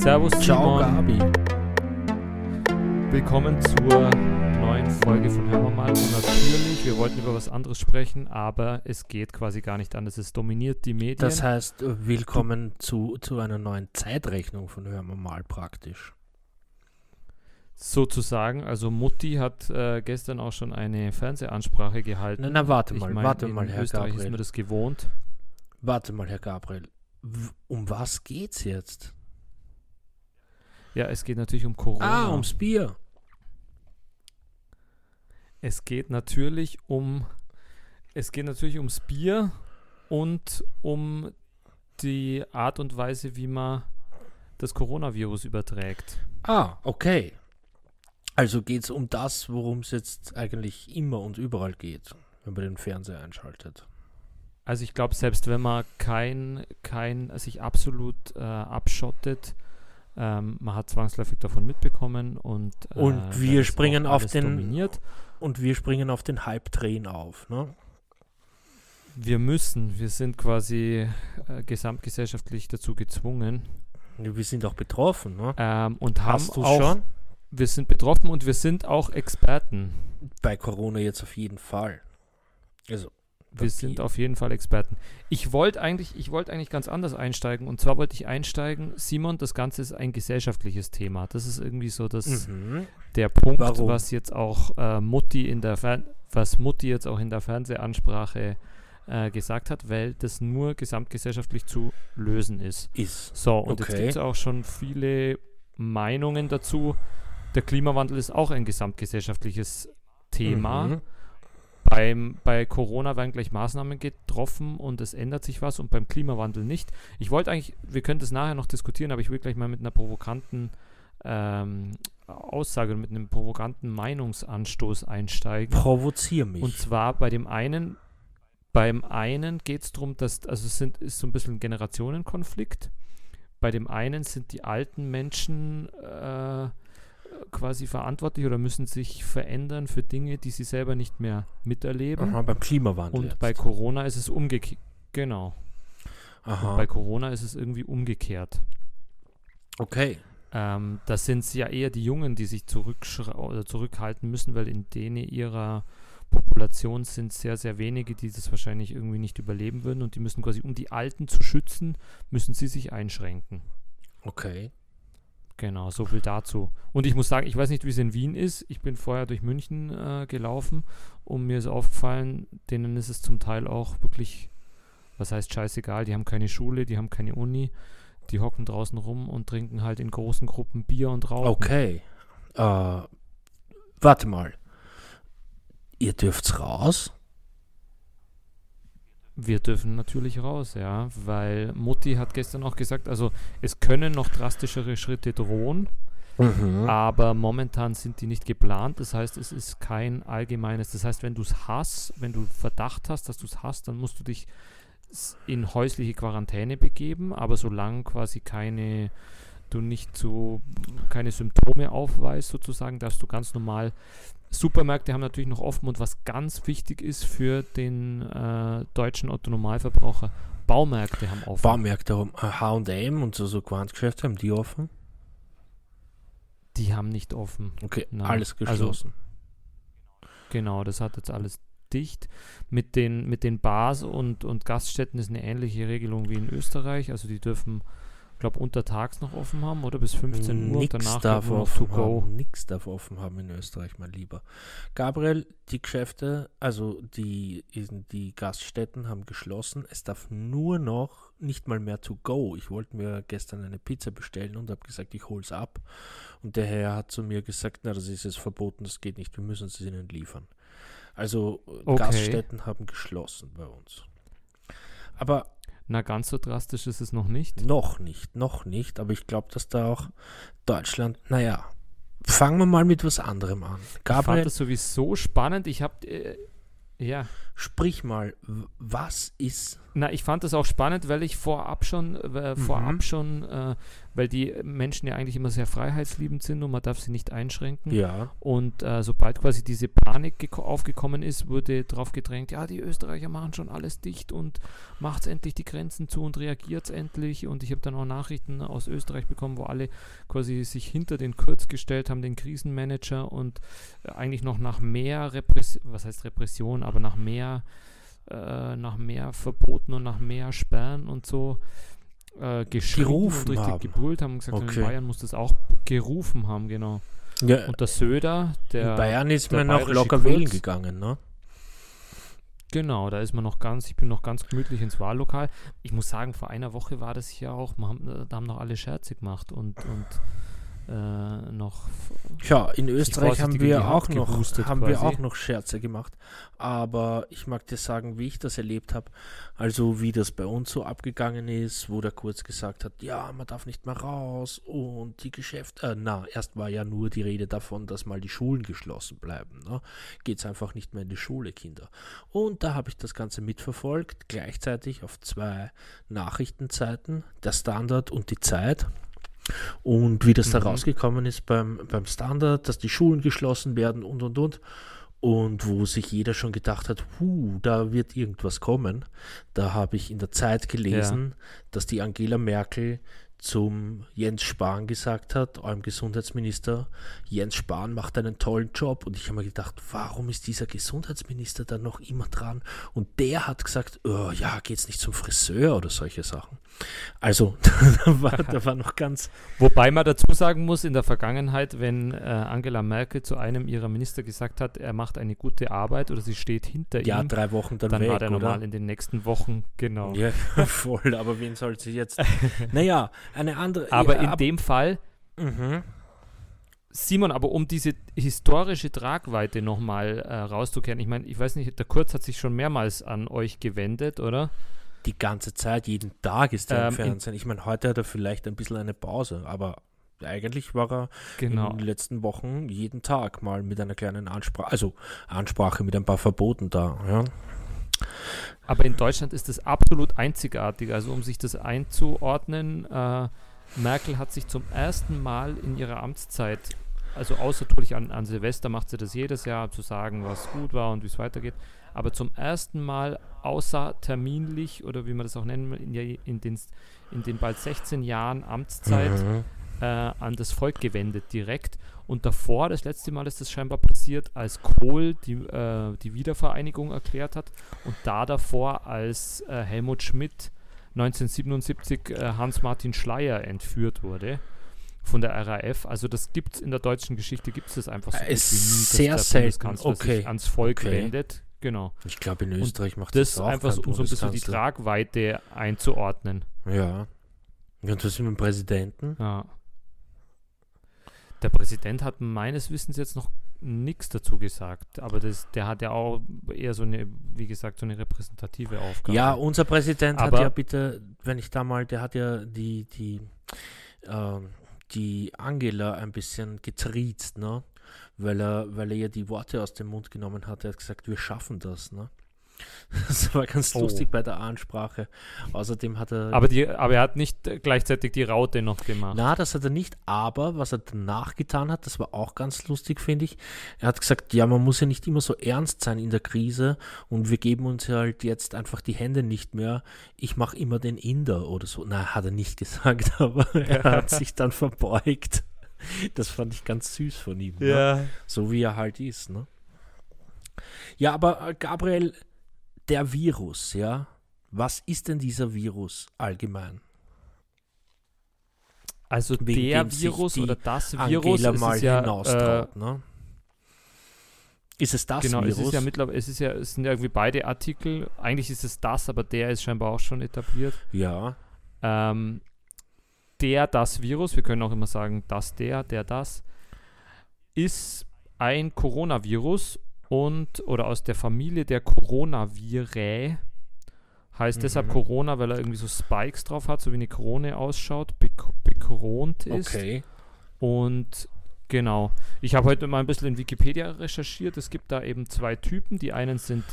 Servus Ciao, Simon. Gabi. Willkommen zur neuen Folge von Hören wir mal. Und natürlich, wir wollten über was anderes sprechen, aber es geht quasi gar nicht anders. Es dominiert die Medien. Das heißt, äh, willkommen zu, zu einer neuen Zeitrechnung von Hören wir mal praktisch. sozusagen. Also Mutti hat äh, gestern auch schon eine Fernsehansprache gehalten. Na, na warte Ich mal, mein, warte mal, Herr Österreich ist Gabriel. mir das gewohnt. Warte mal, Herr Gabriel. W um was geht's jetzt? Ja, es geht natürlich um Corona. Ah, ums Bier. Es geht natürlich um es geht natürlich ums Bier und um die Art und Weise, wie man das Coronavirus überträgt. Ah, okay. Also geht's um das, worum es jetzt eigentlich immer und überall geht, wenn man den Fernseher einschaltet. Also ich glaube, selbst wenn man kein, kein sich absolut äh, abschottet, ähm, man hat zwangsläufig davon mitbekommen und äh, Und wir springen auf den- dominiert. Und wir springen auf den Hype-Train auf, ne? Wir müssen, wir sind quasi äh, gesamtgesellschaftlich dazu gezwungen Wir sind auch betroffen, ne? ähm, und haben Hast du auch schon? wir sind betroffen und wir sind auch Experten. Bei Corona jetzt auf jeden Fall. Also, Wir sind auf jeden Fall Experten. Ich wollte eigentlich, ich wollte eigentlich ganz anders einsteigen. Und zwar wollte ich einsteigen, Simon, das Ganze ist ein gesellschaftliches Thema. Das ist irgendwie so das, Mhm. der Punkt, Warum? was jetzt auch äh, Mutti in der Fern was Mutti jetzt auch in der Fernsehansprache äh, gesagt hat, weil das nur gesamtgesellschaftlich zu lösen ist. Ist. So, und jetzt Okay. gibt es auch schon viele Meinungen dazu. Der Klimawandel ist auch ein gesamtgesellschaftliches Thema. Mhm. Beim, bei Corona werden gleich Maßnahmen getroffen und es ändert sich was und beim Klimawandel nicht. Ich wollte eigentlich, wir können das nachher noch diskutieren, aber ich will gleich mal mit einer provokanten ähm, Aussage und mit einem provokanten Meinungsanstoß einsteigen. Provozier mich. Und zwar bei dem einen, beim einen geht es darum, dass, also es sind, ist so ein bisschen ein Generationenkonflikt. Bei dem einen sind die alten Menschen äh, quasi verantwortlich oder müssen sich verändern für Dinge, die sie selber nicht mehr miterleben. Aha, beim Klimawandel. Und jetzt. bei Corona ist es umgekehrt. Genau. Aha. Und bei Corona ist es irgendwie umgekehrt. okay. Ähm, das sind ja eher die Jungen, die sich oder zurückhalten müssen, weil in denen ihrer Population sind sehr, sehr wenige, die das wahrscheinlich irgendwie nicht überleben würden und die müssen quasi, um die Alten zu schützen, müssen sie sich einschränken. Okay. Genau, so viel dazu. Und ich muss sagen, ich weiß nicht, wie es in Wien ist. Ich bin vorher durch München äh, gelaufen und mir ist aufgefallen, denen ist es zum Teil auch wirklich, was heißt scheißegal, die haben keine Schule, die haben keine Uni, die hocken draußen rum und trinken halt in großen Gruppen Bier und rauchen. Okay. Äh, warte mal. Ihr dürft's raus? Wir dürfen natürlich raus, ja, weil Mutti hat gestern auch gesagt, also es können noch drastischere Schritte drohen, Mhm. aber momentan sind die nicht geplant. Das heißt, es ist kein allgemeines. Das heißt, wenn du es hast, wenn du Verdacht hast, dass du es hast, dann musst du dich in häusliche Quarantäne begeben. Aber solange quasi keine, du nicht so keine Symptome aufweist, sozusagen, darfst du ganz normal. Supermärkte haben natürlich noch offen und was ganz wichtig ist für den äh, deutschen Otto-Normalverbraucher, Baumärkte haben offen. Baumärkte haben H&M und so, so Quantgeschäfte, haben die offen? Die haben nicht offen. Okay, Nein. alles Also- geschlossen. Genau, das hat jetzt alles dicht. Mit den, mit den Bars und, und Gaststätten ist eine ähnliche Regelung wie in Österreich. Also die dürfen, glaube untertags noch offen haben oder bis 15 Uhr und Nix danach darf nur noch to offen go. haben. Nix darf offen haben in Österreich, mein Lieber. Gabriel, die Geschäfte, also die, die Gaststätten haben geschlossen. Es darf nur noch nicht mal mehr to go. Ich wollte mir gestern eine Pizza bestellen und habe gesagt, ich hol's ab. Und der Herr hat zu mir gesagt, na, das ist jetzt verboten, das geht nicht, wir müssen es ihnen liefern. Also äh, Okay. Gaststätten haben geschlossen bei uns. Aber Na, ganz so drastisch ist es noch nicht. noch nicht, noch nicht, aber ich glaube, dass da auch Deutschland, naja, fangen wir mal mit was anderem an. Ich fand Gabriel, das sowieso spannend. Ich habe, äh, ja, sprich mal, was ist, na, ich fand das auch spannend, weil ich vorab schon, äh, Mhm. vorab schon äh, weil die Menschen ja eigentlich immer sehr freiheitsliebend sind und man darf sie nicht einschränken. Ja. Und äh, sobald quasi diese Panik aufgekommen ist, wurde darauf gedrängt, ja, die Österreicher machen schon alles dicht und macht endlich die Grenzen zu und reagiert endlich. Und ich habe dann auch Nachrichten aus Österreich bekommen, wo alle quasi sich hinter den Kurz gestellt haben, den Krisenmanager und äh, eigentlich noch nach mehr Repression, was heißt Repression, aber nach mehr, äh, nach mehr Verboten und nach mehr Sperren und so äh, Gerufen und richtig haben. gebrüllt haben und gesagt, Okay. in Bayern muss das auch gerufen haben, genau. ja. Und der Söder, der In Bayern ist man noch locker Kurz- wählen gegangen, ne? Genau, da ist man noch ganz, ich bin noch ganz gemütlich ins Wahllokal. Ich muss sagen, vor einer Woche war das hier auch, man, haben- da haben noch alle Scherze gemacht und, und äh, noch Tja, in Österreich haben wir auch noch haben wir quasi. auch noch Scherze gemacht, aber ich mag dir sagen, wie ich das erlebt habe. Also wie das bei uns so abgegangen ist, wo der Kurz gesagt hat, ja, man darf nicht mehr raus und die Geschäfte. Äh, na, erst war ja nur die Rede davon, dass mal die Schulen geschlossen bleiben. Ne? Geht's einfach nicht mehr in die Schule, Kinder. Und da habe ich das Ganze mitverfolgt, gleichzeitig auf zwei Nachrichtenzeiten, der Standard und die Zeit. Und wie das da Mhm. rausgekommen ist beim, beim Standard, dass die Schulen geschlossen werden und und und. Und wo sich jeder schon gedacht hat, huh, da wird irgendwas kommen. Da habe ich in der Zeit gelesen, dass die Angela Merkel zum Jens Spahn gesagt hat, eurem Gesundheitsminister, Jens Spahn macht einen tollen Job. Und ich habe mir gedacht, warum ist dieser Gesundheitsminister dann noch immer dran? Und der hat gesagt, oh, ja, geht's nicht zum Friseur oder solche Sachen. Also, da war, da war noch ganz, Wobei man dazu sagen muss, in der Vergangenheit, wenn äh, Angela Merkel zu einem ihrer Minister gesagt hat, er macht eine gute Arbeit oder sie steht hinter ja, ihm, drei Wochen dann, dann weg, war der oder? normal in den nächsten Wochen, genau. Ja, voll, aber wen soll sie jetzt? naja, eine andere. Aber ja, in ab- dem Fall, Mhm. Simon, aber um diese historische Tragweite nochmal äh, rauszukehren, ich meine, ich weiß nicht, der Kurz hat sich schon mehrmals an euch gewendet, oder? Die ganze Zeit, jeden Tag ist er Ähm, im in- Fernsehen. Ich meine, heute hat er vielleicht ein bisschen eine Pause, aber eigentlich war er Genau. in den letzten Wochen jeden Tag mal mit einer kleinen Ansprache, also Ansprache mit ein paar Verboten da. Ja. Aber in Deutschland ist das absolut einzigartig. Also um sich das einzuordnen, äh, Merkel hat sich zum ersten Mal in ihrer Amtszeit, also außer natürlich an, an Silvester macht sie das jedes Jahr, zu sagen, was gut war und wie es weitergeht, aber zum ersten Mal außerterminlich oder wie man das auch nennen will, in, in, den, in den bald 16 Jahren Amtszeit Mhm. Äh, an das Volk gewendet direkt. Und davor, das letzte Mal ist das scheinbar passiert, als Kohl die, äh, die Wiedervereinigung erklärt hat und da davor, als äh, Helmut Schmidt 1977 äh, Hans-Martin Schleyer entführt wurde von der RAF. Also das gibt es in der deutschen Geschichte, gibt es das einfach so Äh, wie nie, dass sehr der selten. Okay. sich ans Volk Okay. wendet. Genau. Ich glaube, in Österreich macht Das das auch einfach so, um so ein bisschen die. Tragweite einzuordnen. Ja. Und was mit dem Präsidenten? Ja. Der Präsident hat meines Wissens jetzt noch nichts dazu gesagt, aber das, der hat ja auch eher so eine, wie gesagt, so eine repräsentative Aufgabe. Ja, unser Präsident hat Aber- ja bitte, wenn ich da mal, der hat ja die, die, ähm, die Angela ein bisschen getriezt, ne? Weil er, weil er ihr die Worte aus dem Mund genommen hat. Er hat gesagt, wir schaffen das, ne? Das war ganz Oh. lustig bei der Ansprache. Außerdem hat er. aber, die, aber er hat nicht äh, gleichzeitig die Raute noch gemacht. Na, das hat er nicht, aber was er danach getan hat, das war auch ganz lustig, finde ich. Er hat gesagt, ja, man muss ja nicht immer so ernst sein in der Krise und wir geben uns ja halt jetzt einfach die Hände nicht mehr. Ich mache immer den Inder oder so. Na, hat er nicht gesagt, aber er hat sich dann verbeugt. Das fand ich ganz süß von ihm. Ne? So wie er halt ist, ne? Ja, aber äh, Gabriel, der Virus, ja? Was ist denn dieser Virus allgemein? Also wegen der Virus oder das Virus Angela ist mal es ja, äh, hinaustraut, ne? Ist es das genau, Virus? es ist ja mittlerweile, es ist ja, es sind ja irgendwie beide Artikel. Eigentlich ist es das, aber der ist scheinbar auch schon etabliert. ja. Ähm, der, das Virus, wir können auch immer sagen, das, der, der, das, ist ein Coronavirus und oder aus der Familie der Coronavirä. Heißt deshalb Mhm. Corona, weil er irgendwie so Spikes drauf hat, so wie eine Krone ausschaut, bek- bekront ist. Okay. Und genau, ich habe heute mal ein bisschen in Wikipedia recherchiert. Es gibt da eben zwei Typen. Die einen sind,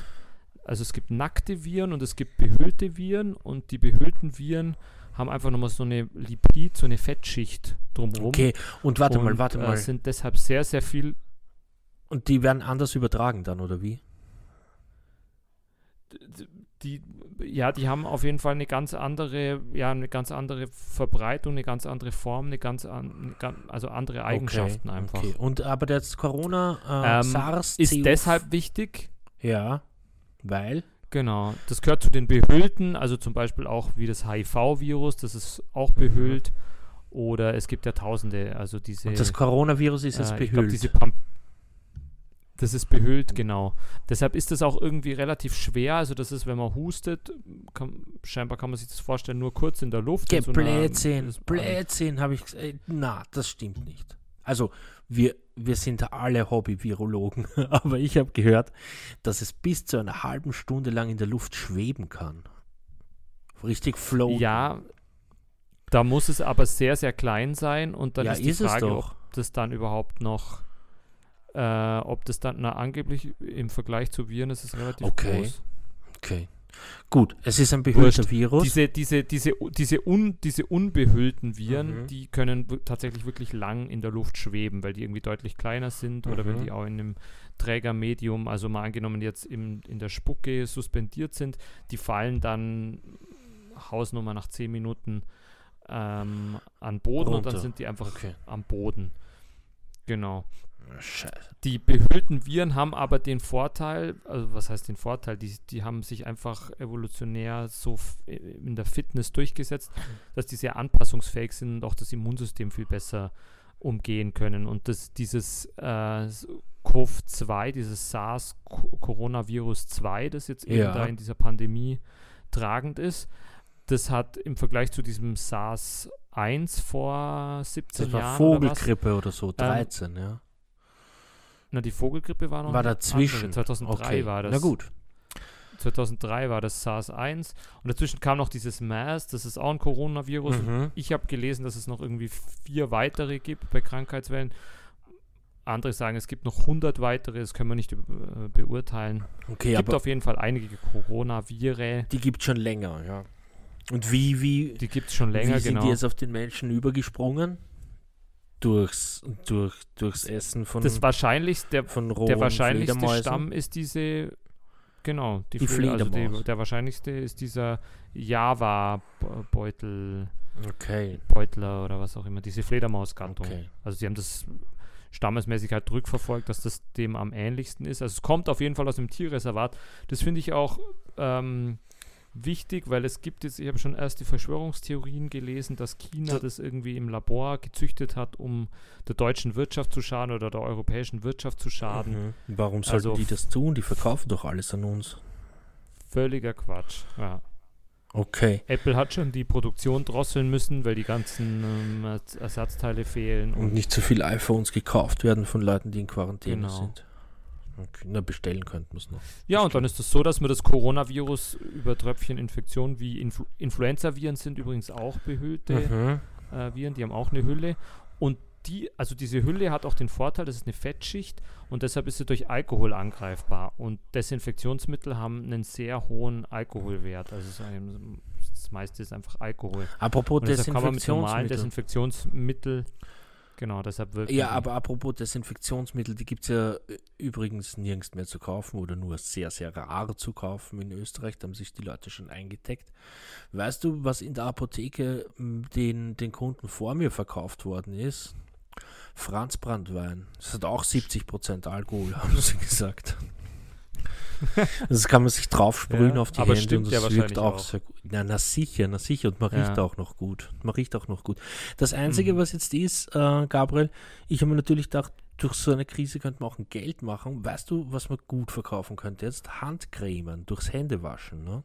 also es gibt nackte Viren und es gibt behüllte Viren. Und die behüllten Viren haben einfach nochmal so eine Lipid, so eine Fettschicht drumherum. Okay, und warte mal, und, warte Äh, mal. sind deshalb sehr, sehr viel. Und die werden anders übertragen dann, oder wie? Die, ja, die haben auf jeden Fall eine ganz andere, ja, eine ganz andere Verbreitung, eine ganz andere Form, eine ganz, an, also andere Eigenschaften okay, einfach. Okay. Und aber das Corona, äh, Ähm, SARS, Ist CO deshalb wichtig, Ja, weil. Genau, das gehört zu den Behüllten, also zum Beispiel auch wie das HIV-Virus, das ist auch Mhm. behüllt. Oder es gibt ja tausende, also diese. Und das Coronavirus ist jetzt äh, ich glaub, behüllt. diese Pam das ist behüllt, genau. Deshalb ist das auch irgendwie relativ schwer. Also das ist, wenn man hustet, kann, scheinbar kann man sich das vorstellen, nur kurz in der Luft. In so Blödsinn, Blödsinn, habe ich gesagt. Ey, Na, das stimmt nicht. Also, wir, wir sind alle Hobby-Virologen, aber ich habe gehört, dass es bis zu einer halben Stunde lang in der Luft schweben kann. Richtig floaten. Ja, da muss es aber sehr, sehr klein sein und dann Ja, ist die ist es Frage, ob das dann überhaupt noch, äh, ob das dann, na, angeblich im Vergleich zu Viren ist es relativ Okay. groß. Okay. Gut, es ist ein behüllter Wurscht. Virus. Diese, diese, diese, diese, un, diese unbehüllten Viren, Mhm. die können tatsächlich wirklich lang in der Luft schweben, weil die irgendwie deutlich kleiner sind oder wenn Mhm. die auch in einem Trägermedium, also mal angenommen jetzt im, in der Spucke suspendiert sind, die fallen dann Hausnummer nach 10 Minuten ähm, an Boden und dann Runter. sind die einfach Okay. am Boden. Genau. Scheiße. Die behüllten Viren haben aber den Vorteil, also was heißt den Vorteil, die, die haben sich einfach evolutionär so f- in der Fitness durchgesetzt, dass die sehr anpassungsfähig sind und auch das Immunsystem viel besser umgehen können. Und das, dieses äh, CoV-2, dieses SARS-Coronavirus 2, das jetzt eben Ja. da in dieser Pandemie tragend ist, das hat im Vergleich zu diesem SARS-1 vor 17 Das war Jahren oder Ähm, Vogelgrippe oder so, 13, ja. Na, die Vogelgrippe war noch War dazwischen. Andere. 2003 okay. war das. Na gut. 2003 war das SARS-1 und dazwischen kam noch dieses MERS, das ist auch ein Coronavirus. Mhm. Ich habe gelesen, dass es noch irgendwie vier weitere gibt bei Krankheitswellen. Andere sagen, es gibt noch 100 weitere, das können wir nicht äh, beurteilen. Okay, Es gibt auf jeden Fall einige Coronaviren, die gibt es schon länger, ja. Und wie, wie, die gibt es schon länger, wie sind genau. die jetzt auf den Menschen übergesprungen? Durchs, durch, durchs Essen von, das wahrscheinlichste, der, von rohen der wahrscheinlichste? Stamm ist diese, genau, die, Die Fleder- also die, Fledermaus. der wahrscheinlichste ist dieser Java-Beutel. Okay, Beutler oder was auch immer, diese Fledermausgattung. okay. Also sie haben das stammesmäßig halt rückverfolgt, dass das dem am ähnlichsten ist. Also es kommt auf jeden Fall aus dem Tierreservat. Das finde ich auch ähm, wichtig, weil es gibt jetzt, ich habe schon erst die Verschwörungstheorien gelesen, dass China das irgendwie im Labor gezüchtet hat, um der deutschen Wirtschaft zu schaden oder der europäischen Wirtschaft zu schaden. Mhm. Warum sollten Also die das tun? Die verkaufen doch alles an uns. Völliger Quatsch. Ja. Okay. Apple hat schon die Produktion drosseln müssen, weil die ganzen ähm, Ers- Ersatzteile fehlen. Und nicht so viele iPhones gekauft werden von Leuten, die in Quarantäne Genau. sind. Na, bestellen könnten wir es noch. Ja, und dann ist es so, dass wir das Coronavirus über Tröpfcheninfektionen wie Influ Influenza-Viren sind übrigens auch behüllte Mhm. äh, Viren, die haben auch eine Hülle. Und die, also diese Hülle hat auch den Vorteil, das ist eine Fettschicht und deshalb ist sie durch Alkohol angreifbar. Und Desinfektionsmittel haben einen sehr hohen Alkoholwert. Also das meiste ist einfach Alkohol. Apropos deshalb kann man mit normalen Desinfektionsmittel. Genau, deshalb wirkt Ja, aber apropos Desinfektionsmittel, die gibt es ja äh, übrigens nirgends mehr zu kaufen oder nur sehr, sehr rar zu kaufen in Österreich. Da haben sich die Leute schon eingedeckt. Weißt du, was in der Apotheke den, den Kunden vor mir verkauft worden ist? Franz Brandwein. Das hat auch 70% Alkohol, haben sie gesagt. Das kann man sich draufsprühen Ja, auf die aber Hände stimmt und ja das wirkt wahrscheinlich auch, auch. sehr gut. Na, na sicher, na sicher. Und man Ja. riecht auch noch gut. Man riecht auch noch gut. Das Einzige, Mhm. was jetzt ist, äh, Gabriel, ich habe mir natürlich gedacht, durch so eine Krise könnte man auch ein Geld machen. Weißt du, was man gut verkaufen könnte jetzt? Handcremen durchs Händewaschen. Ne?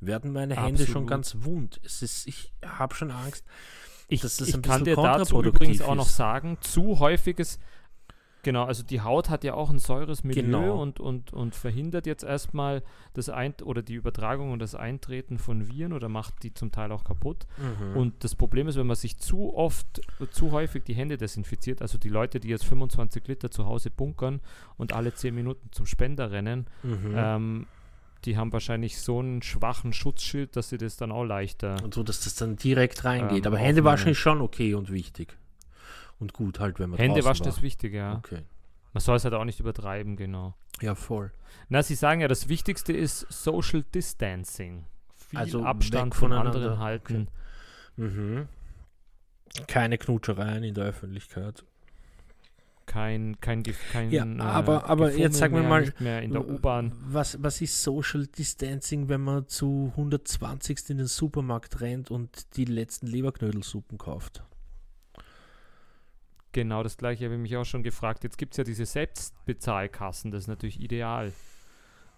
Werden meine Hände schon Absolut. ganz wund. Es ist, ich habe schon Angst. Ich, dass das ich kann dir dazu übrigens auch noch sagen, zu häufiges, genau, also die Haut hat ja auch ein säures Milieu Genau. und, und, und verhindert jetzt erstmal das Ein oder die Übertragung und das Eintreten von Viren oder macht die zum Teil auch kaputt. Mhm. Und das Problem ist, wenn man sich zu oft, zu häufig die Hände desinfiziert, also die Leute, die jetzt 25 Liter zu Hause bunkern und alle 10 Minuten zum Spender rennen, Mhm. ähm, die haben wahrscheinlich so einen schwachen Schutzschild, dass sie das dann auch leichter. Und so, dass das dann direkt reingeht. Ähm, Aber Hände waschen ist schon okay und wichtig. Und gut halt, wenn man Hände waschen war. ist wichtig, ja. Okay. Man soll es halt auch nicht übertreiben, genau. Ja, voll. Na, sie sagen ja, das Wichtigste ist Social Distancing. Viel Also Abstand von anderen halten. Mhm. Keine Knutschereien in der Öffentlichkeit. Kein, kein, kein Ja, äh, aber- aber Gefummel jetzt sagen wir mal, mehr in der U-Bahn. Was, was ist Social Distancing, wenn man zu 120 in den Supermarkt rennt und die letzten Leberknödelsuppen kauft? Genau das gleiche habe ich mich auch schon gefragt. Jetzt gibt es ja diese Selbstbezahlkassen, das ist natürlich ideal.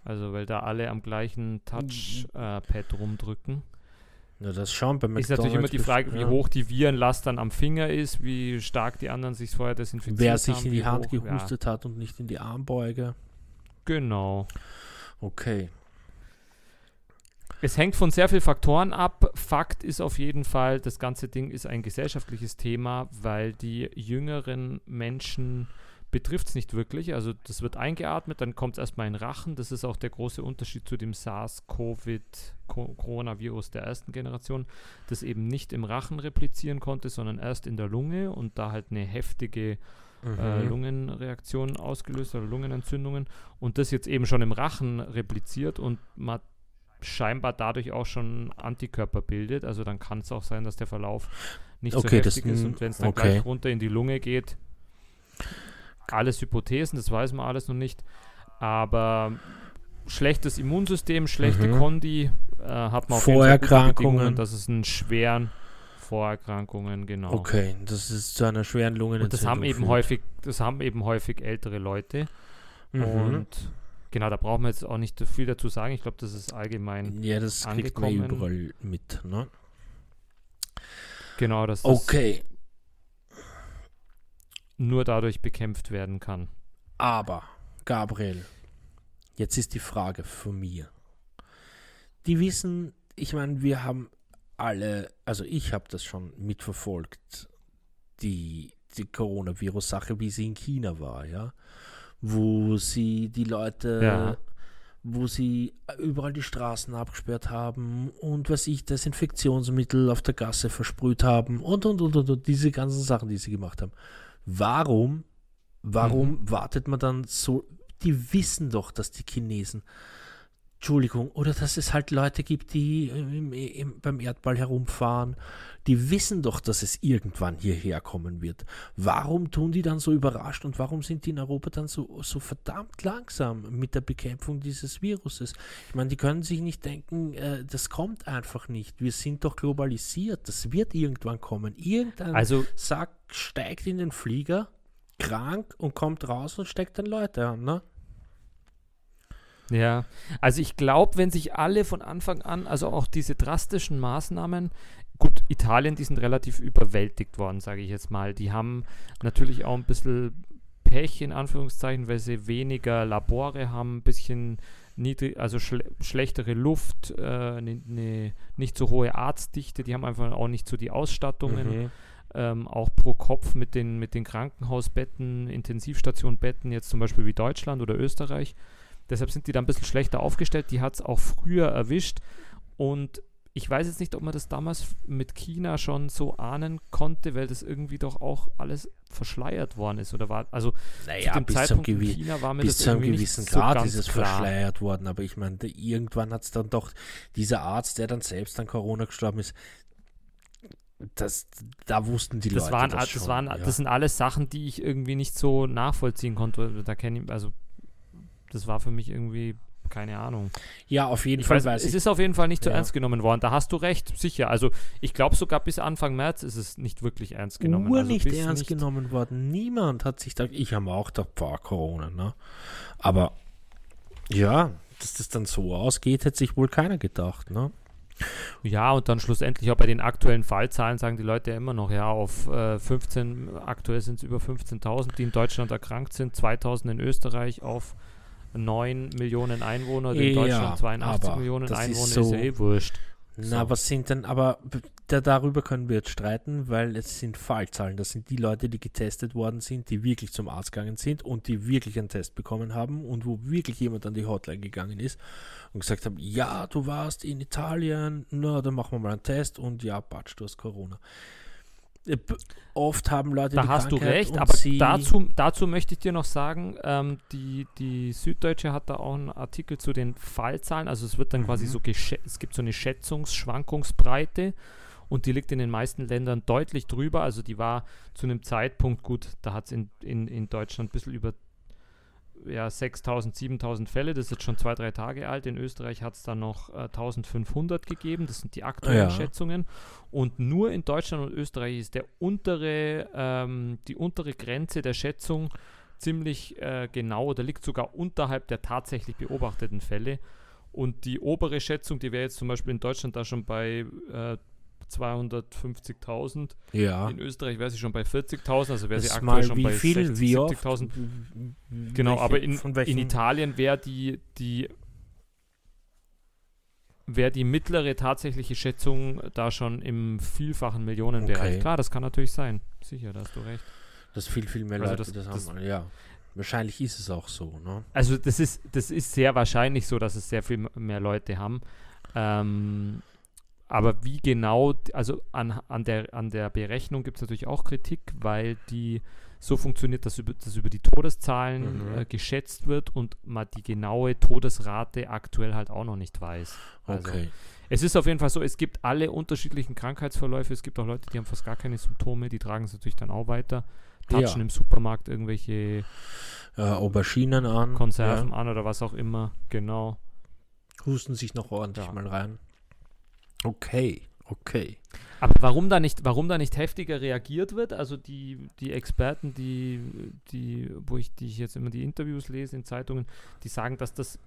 Also, weil da alle am gleichen Touchpad rumdrücken. Ja, das schon bei Ist natürlich immer die Frage, wie ja. hoch die Virenlast dann am Finger ist, wie stark die anderen sich vorher desinfiziert Wer haben. sich in die Hand hoch, gehustet hat und nicht in die Armbeuge. Ja, genau. Okay. Es hängt von sehr vielen Faktoren ab. Fakt ist auf jeden Fall, das ganze Ding ist ein gesellschaftliches Thema, weil die jüngeren Menschen betrifft es nicht wirklich. Also das wird eingeatmet, dann kommt es erstmal in Rachen. Das ist auch der große Unterschied zu dem SARS-CoV-Coronavirus der ersten Generation, das eben nicht im Rachen replizieren konnte, sondern erst in der Lunge und da halt eine heftige äh, Mhm. Lungenreaktion ausgelöst oder Lungenentzündungen und das jetzt eben schon im Rachen repliziert und man scheinbar dadurch auch schon Antikörper bildet. Also dann kann es auch sein, dass der Verlauf nicht Okay, so das- heftig ist und wenn es dann okay. gleich runter in die Lunge geht, alles Hypothesen, das weiß man alles noch nicht. Aber schlechtes Immunsystem, schlechte Mhm. Kondi, äh, hat man auf Vorerkrankungen. Dass es einen schweren Vorerkrankungen, genau. Okay, das ist zu einer schweren Lungenentzündung. Und das haben eben führt. häufig, das haben eben häufig ältere Leute. Mhm. Und genau, da brauchen wir jetzt auch nicht viel dazu sagen. Ich glaube, das ist allgemein ja, das kriegt man angekommen. überall mit. Ne? genau, dass das Okay, nur dadurch bekämpft werden kann. aber Gabriel, jetzt ist die Frage von mir. Die wissen, ich meine, wir haben alle, also ich habe das schon mitverfolgt, die, die Coronavirus-Sache, wie sie in China war, ja, wo sie die Leute, Ja. wo sie überall die Straßen abgesperrt haben und was ich, Desinfektionsmittel auf der Gasse versprüht haben und und und und, und diese ganzen Sachen, die sie gemacht haben. Warum, warum wartet man dann so? Die wissen doch, dass die Chinesen Entschuldigung, oder dass es halt Leute gibt, die im, im, beim Erdball herumfahren, die wissen doch, dass es irgendwann hierher kommen wird. Warum tun die dann so überrascht und warum sind die in Europa dann so, so verdammt langsam mit der Bekämpfung dieses Viruses? Ich meine, die können sich nicht denken, äh, das kommt einfach nicht. Wir sind doch globalisiert, das wird irgendwann kommen. Irgendein Also Sack steigt in den Flieger, krank und kommt raus und steckt dann Leute an, ne? Ja, also ich glaube, wenn sich alle von Anfang an, also auch diese drastischen Maßnahmen, gut, Italien, die sind relativ überwältigt worden, sage ich jetzt mal. Die haben natürlich auch ein bisschen Pech in Anführungszeichen, weil sie weniger Labore haben, ein bisschen niedrig, also schle schlechtere Luft, äh, ne, ne, nicht so hohe Arztdichte, die haben einfach auch nicht so die Ausstattungen Mhm. ähm, auch pro Kopf mit den, mit den Krankenhausbetten, Intensivstationbetten, jetzt zum Beispiel wie Deutschland oder Österreich. Deshalb sind die da ein bisschen schlechter aufgestellt. Die hat es auch früher erwischt. Und ich weiß jetzt nicht, ob man das damals mit China schon so ahnen konnte, weil das irgendwie doch auch alles verschleiert worden ist. Oder war, also Naja, zu dem bis zum, Zeitpunkt in gewi China war mir bis zu einem gewissen so Grad ganz ist es klar. verschleiert worden. Aber ich meine, irgendwann hat es dann doch, dieser Arzt, der dann selbst an Corona gestorben ist, das, da wussten die das Leute waren, das das, schon. waren, ja. das sind alles Sachen, die ich irgendwie nicht so nachvollziehen konnte. Da kenne ich, also das war für mich irgendwie keine Ahnung. ja, auf jeden Ich Fall weiß, weiß es ist auf jeden Fall nicht so Ja. ernst genommen worden. Da hast du recht, sicher. Also ich glaube sogar bis Anfang März ist es nicht wirklich ernst genommen. Ur also nicht ernst nicht- genommen worden. Niemand hat sich da. Ich habe auch gedacht, boah, Corona, ne? Aber ja, dass das dann so ausgeht, hätte sich wohl keiner gedacht, ne? Ja, und dann schlussendlich auch bei den aktuellen Fallzahlen sagen die Leute ja immer noch, ja, auf äh, 15, aktuell sind es über 15.000, die in Deutschland erkrankt sind, 2.000 in Österreich auf 9 Millionen Einwohner, in Ja, Deutschland 82 aber Millionen das ist Einwohner, ist, so- ja eh wurscht. Na, So. was sind denn, aber da, darüber können wir jetzt streiten, weil es sind Fallzahlen. Das sind die Leute, die getestet worden sind, die wirklich zum Arzt gegangen sind und die wirklich einen Test bekommen haben und wo wirklich jemand an die Hotline gegangen ist und gesagt haben, ja, du warst in Italien, na, dann machen wir mal einen Test und ja, patsch, du hast Corona. Äh, Oft haben Leute Da die hast du Krankheit recht, und aber sie, dazu, dazu möchte ich dir noch sagen, ähm, die, die Süddeutsche hat da auch einen Artikel zu den Fallzahlen. Also es wird dann quasi Mhm. so, geschä- es gibt so eine Schätzungsschwankungsbreite und die liegt in den meisten Ländern deutlich drüber. Also die war zu einem Zeitpunkt, gut, da hat es in, in, in Deutschland ein bisschen über ja, 6000, 7000 Fälle, das ist jetzt schon zwei, drei Tage alt. In Österreich hat es dann noch äh, 1500 gegeben, das sind die aktuellen Ja. Schätzungen. Und nur in Deutschland und Österreich ist der untere, ähm, die untere Grenze der Schätzung ziemlich äh, genau oder liegt sogar unterhalb der tatsächlich beobachteten Fälle. Und die obere Schätzung, die wäre jetzt zum Beispiel in Deutschland da schon bei äh, 250.000. ja, In Österreich wäre sie schon bei 40.000, also wäre sie aktuell mal schon bei viel, 60, wie oft, 70.000. w- Genau, welche- aber in, in Italien wäre die, die wäre die mittlere tatsächliche Schätzung da schon im vielfachen Millionenbereich. Okay. Klar, das kann natürlich sein. Sicher, da hast du recht. dass viel, viel mehr Also Leute das- das, das- haben. Ja, wahrscheinlich ist es auch so, ne? Also das ist, das ist sehr wahrscheinlich so, dass es sehr viel mehr Leute haben. Ähm, aber wie genau, also an, an, der, an der Berechnung gibt es natürlich auch Kritik, weil die so funktioniert, dass über, dass über die Todeszahlen Mhm. äh, geschätzt wird und man die genaue Todesrate aktuell halt auch noch nicht weiß. Also, Okay. Es ist auf jeden Fall so, es gibt alle unterschiedlichen Krankheitsverläufe. Es gibt auch Leute, die haben fast gar keine Symptome, die tragen es natürlich dann auch weiter. Touchen Ja. im Supermarkt irgendwelche Äh, Auberginen an. Konserven an oder was auch immer. Genau. Ja, husten sich noch ordentlich Ja. mal rein. Okay, okay. Aber warum da nicht, warum da nicht heftiger reagiert wird? Also die, die Experten, die, die, wo ich, die ich jetzt immer die Interviews lese in Zeitungen, die sagen, dass das,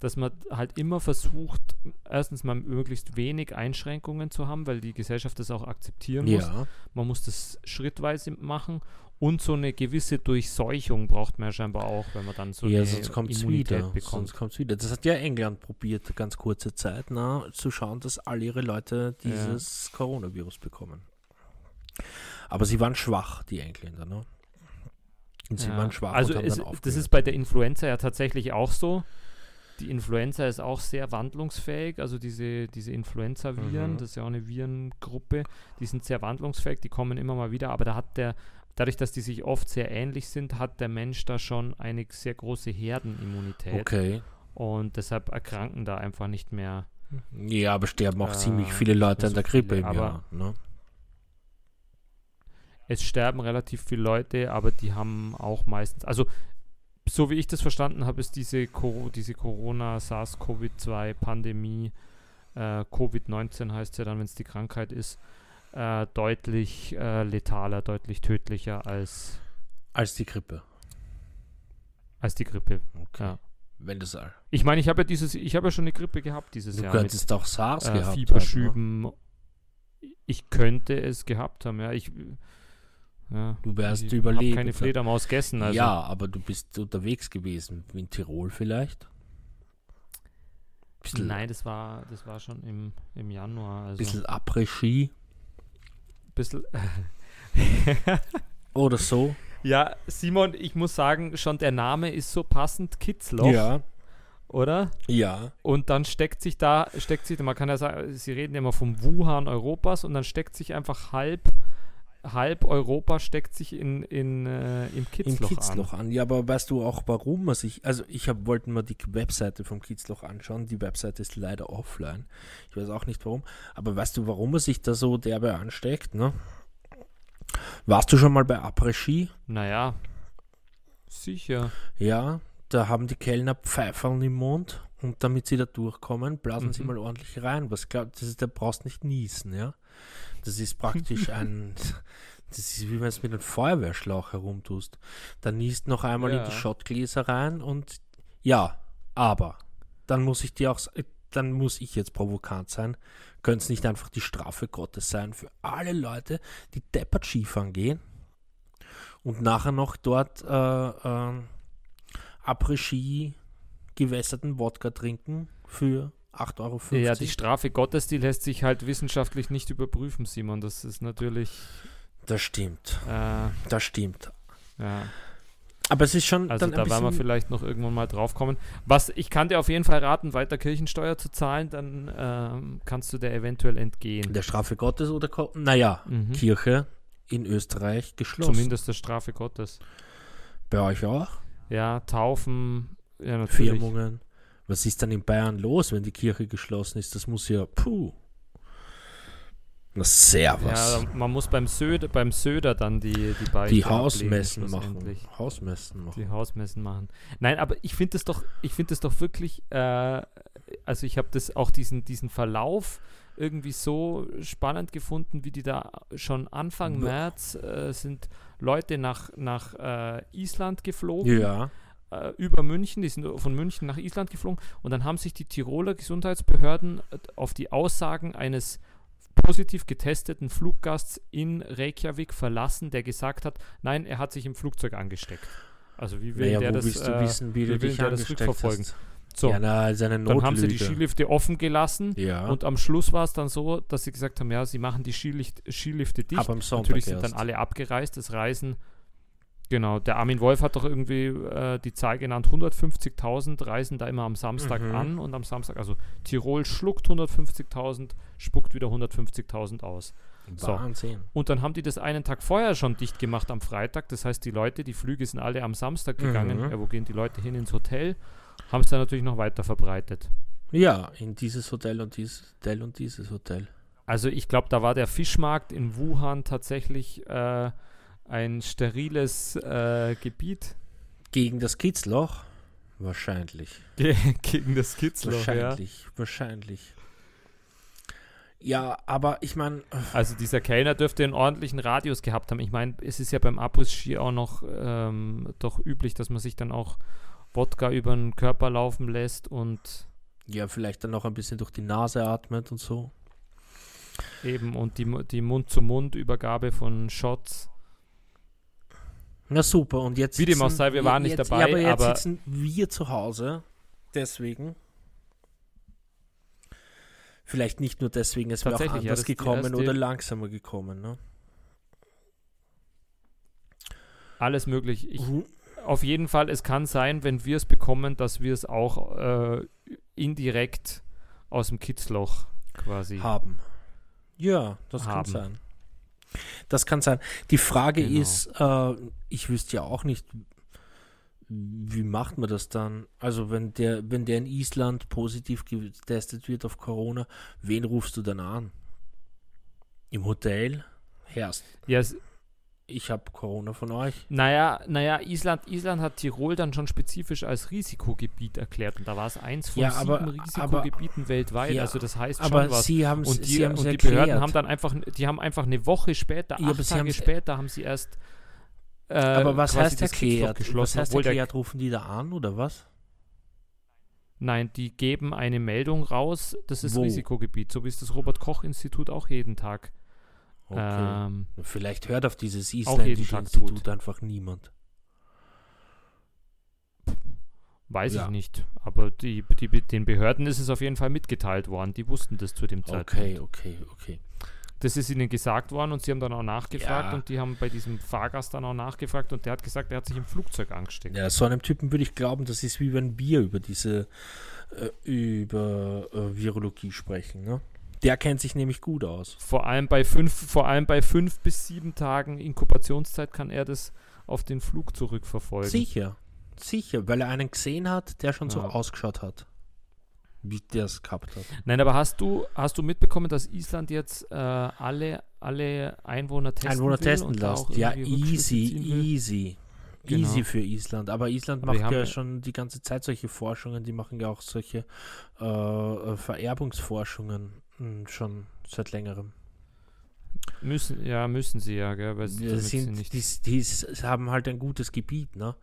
dass man halt immer versucht, erstens mal möglichst wenig Einschränkungen zu haben, weil die Gesellschaft das auch akzeptieren muss. Ja, Man muss das schrittweise machen und so eine gewisse Durchseuchung braucht man ja scheinbar auch, wenn man dann so ja eine sonst kommt es Immunität wieder. bekommt. Sonst kommt's wieder. Das hat ja England probiert, ganz kurze Zeit, na, zu schauen, dass all ihre Leute dieses Coronavirus bekommen. Aber sie waren schwach, die Engländer, ne? Und sie Ja. waren schwach Also und haben es, das ist bei der Influenza ja tatsächlich auch so. Die Influenza ist auch sehr wandlungsfähig, also diese, diese Influenza-Viren, Mhm. das ist ja auch eine Virengruppe, die sind sehr wandlungsfähig, die kommen immer mal wieder, aber da hat der, dadurch, dass die sich oft sehr ähnlich sind, hat der Mensch da schon eine sehr große Herdenimmunität Okay. und deshalb erkranken da einfach nicht mehr. Ja, aber sterben auch Äh, ziemlich viele Leute an der so Grippe viele, im Jahr. Ne? Es sterben relativ viele Leute, aber die haben auch meistens, also so wie ich das verstanden habe, ist diese, Coro diese Corona-SARS-CoV-2-Pandemie, äh, Covid-19 heißt ja dann, wenn es die Krankheit ist, äh, deutlich äh, letaler, deutlich tödlicher als, Als die Grippe. als die Grippe. Okay. Ja. Wenn das all. Ich meine, ich habe ja dieses, ich habe ja schon eine Grippe gehabt dieses Du Jahr mit könntest auch SARS äh, gehabt haben. Ne? Fieberschüben. Ich könnte es gehabt haben, ja. Ich, ja, Du wärst ich überleben. habe keine Fledermaus gegessen. Also. ja, aber du bist unterwegs gewesen. In Tirol vielleicht? Bisschen, Nein, das war, das war schon im, im Januar. Also bisschen Après-Ski bisschen. oder so. ja, Simon, ich muss sagen, schon der Name ist so passend, Kitzloch, Ja, oder? ja. Und dann steckt sich da, steckt sich, man kann ja sagen, sie reden immer vom Wuhan Europas und dann steckt sich einfach halb, halb Europa steckt sich in, in, äh, im Im Kitzloch, Kitzloch an. Ja, aber weißt du auch, warum man sich. Also, ich wollte mir die Webseite vom Kitzloch anschauen. Die Webseite ist leider offline. Ich weiß auch nicht warum. Aber weißt du, warum man sich da so derbe ansteckt, ne? Warst du schon mal bei Après-Ski? an. Naja, sicher. Ja, da haben die Kellner Pfeifeln im Mund und damit sie da durchkommen, blasen sie Mhm. mal ordentlich rein. Was glaubt, das ist, da brauchst nicht niesen, ja? Das ist praktisch ein, das ist wie wenn du mit einem Feuerwehrschlauch herumtust. Dann niest noch einmal in Ja. die Schottgläser rein und ja, aber dann muss ich dir auch, dann muss ich jetzt provokant sein. Könnte es nicht einfach die Strafe Gottes sein für alle Leute, die deppert Skifahren gehen und nachher noch dort äh, äh, Après-Ski gewässerten Wodka trinken für 8,50 Euro. Ja, die Strafe Gottes, die lässt sich halt wissenschaftlich nicht überprüfen, Simon. Das ist natürlich. Das stimmt. Äh, Das stimmt. ja. Aber es ist schon Also da werden wir vielleicht noch irgendwann mal drauf kommen. Was ich kann dir auf jeden Fall raten, weiter Kirchensteuer zu zahlen, dann ähm, kannst du der eventuell entgehen. der Strafe Gottes oder Ko naja, Mhm. Kirche in Österreich geschlossen. Zumindest der Strafe Gottes. Bei euch auch? Ja, Taufen, ja natürlich. Firmungen. Was ist dann in Bayern los, wenn die Kirche geschlossen ist? Das muss ja, puh. Na, servus. Ja, man muss beim Söder, beim Söder dann die, die Beichte die Hausmessen machen. Hausmessen machen. Die Hausmessen machen. Nein, aber ich finde es doch, ich finde es doch wirklich, äh, also ich habe das auch diesen, diesen Verlauf irgendwie so spannend gefunden, wie die da schon Anfang. März äh, sind Leute nach, nach äh, Island geflogen, Ja. Äh, über München, die sind von München nach Island geflogen und dann haben sich die Tiroler Gesundheitsbehörden äh, auf die Aussagen eines positiv getesteten Fluggasts in Reykjavik verlassen, der gesagt hat, nein, er hat sich im Flugzeug angesteckt. Also wie will Naja, der das, äh, wissen, wie wie du will dich der das rückverfolgen? hast? so, Ja, na, dann haben sie die. Skilifte offen gelassen Ja, und am Schluss war es dann so, dass sie gesagt haben, ja, sie machen die Skilift, Skilifte dicht. aber Sonntag Natürlich sind erst. dann alle abgereist, das Reisen. Genau, der Armin Wolf hat doch irgendwie äh, die Zahl genannt, 150.000 reisen da immer am Samstag Mhm. an und am Samstag, also Tirol schluckt 150.000, spuckt wieder 150.000 aus. so. Wahnsinn. Und dann haben die das einen Tag vorher schon dicht gemacht am Freitag. Das heißt, die Leute, die Flüge sind alle am Samstag gegangen. Mhm. Ja, wo gehen die Leute hin ins Hotel? Haben es dann natürlich noch weiter verbreitet. Ja, in dieses Hotel und dieses Hotel und dieses Hotel. Also ich glaube, da war der Fischmarkt in Wuhan tatsächlich äh, ein steriles äh, Gebiet Gegen das Kitzloch? Wahrscheinlich. ge gegen das Kitzloch. Ja. Wahrscheinlich, wahrscheinlich. Ja, aber ich meine, Also dieser Kellner dürfte einen ordentlichen Radius gehabt haben. Ich meine, es ist ja beim Abriss-Ski auch noch ähm, doch üblich, dass man sich dann auch Wodka über den Körper laufen lässt und ja, vielleicht dann noch ein bisschen durch die Nase atmet und so. eben und die, die Mund-zu-Mund-Übergabe von Shots. Na super, und jetzt. Wie dem auch sitzen- sei, wir waren nicht jetzt, dabei, Ja, aber jetzt aber- sitzen wir zu Hause. Deswegen. Vielleicht nicht nur deswegen, es wäre auch Tatsächlich, ja, anders das gekommen erste- oder langsamer gekommen. Ne? Alles möglich. Ich, Mhm. auf jeden Fall, es kann sein, wenn wir es bekommen, dass wir es auch äh, indirekt aus dem Kitzloch quasi Haben. Ja, das Haben. kann sein. Das kann sein. Die Frage Genau. ist, äh, ich wüsste ja auch nicht, wie macht man das dann? Also wenn der, wenn der in Island positiv getestet wird auf Corona, wen rufst du dann an? Im Hotel? Herrst, Ja, ich habe Corona von euch. naja, naja, Island, Island hat Tirol dann schon spezifisch als Risikogebiet erklärt und da war es eins von Ja, sieben aber- Risikogebieten weltweit. Ja, also das heißt Aber schon was. sie haben Und die, sie und die. Behörden haben dann einfach, die haben einfach eine Woche später, Ja, acht aber Tage später, haben sie erst. Äh, aber was heißt das erklärt? geschlossen, Was heißt erklärt? Rufen die da an oder was? Nein, die geben eine Meldung raus, das ist Wo? Risikogebiet, so wie es das Robert-Koch-Institut auch jeden Tag. Okay. Ähm, Vielleicht hört auf dieses isländische Institut tut. einfach niemand. weiß Ja. ich nicht. Aber die, die, den Behörden ist es auf jeden Fall mitgeteilt worden. Die wussten das zu dem Zeitpunkt. Okay, okay, okay. Das ist ihnen gesagt worden und sie haben dann auch nachgefragt Ja. und die haben bei diesem Fahrgast dann auch nachgefragt und der hat gesagt, er hat sich im Flugzeug angesteckt. Ja, so einem Typen würde ich glauben, das ist wie wenn wir über diese äh, über äh, Virologie sprechen. Ne? Der kennt sich nämlich gut aus. Vor allem bei fünf, vor allem bei fünf bis sieben Tagen Inkubationszeit kann er das auf den Flug zurückverfolgen. Sicher, sicher, weil er einen gesehen hat, der schon so Ja. ausgeschaut hat, wie der es gehabt hat. Nein, aber hast du, hast du mitbekommen, dass Island jetzt äh, alle, alle Einwohner testen Einwohner testen lässt. Ja, easy, easy. Genau. Easy für Island. Aber Island Aber macht ja schon die ganze Zeit solche Forschungen, die machen ja auch solche äh, äh, Vererbungsforschungen schon seit längerem. Müssen, ja, müssen sie ja, gell, weil sie, Ja, sie sind, nicht die, die haben halt ein gutes Gebiet, ne?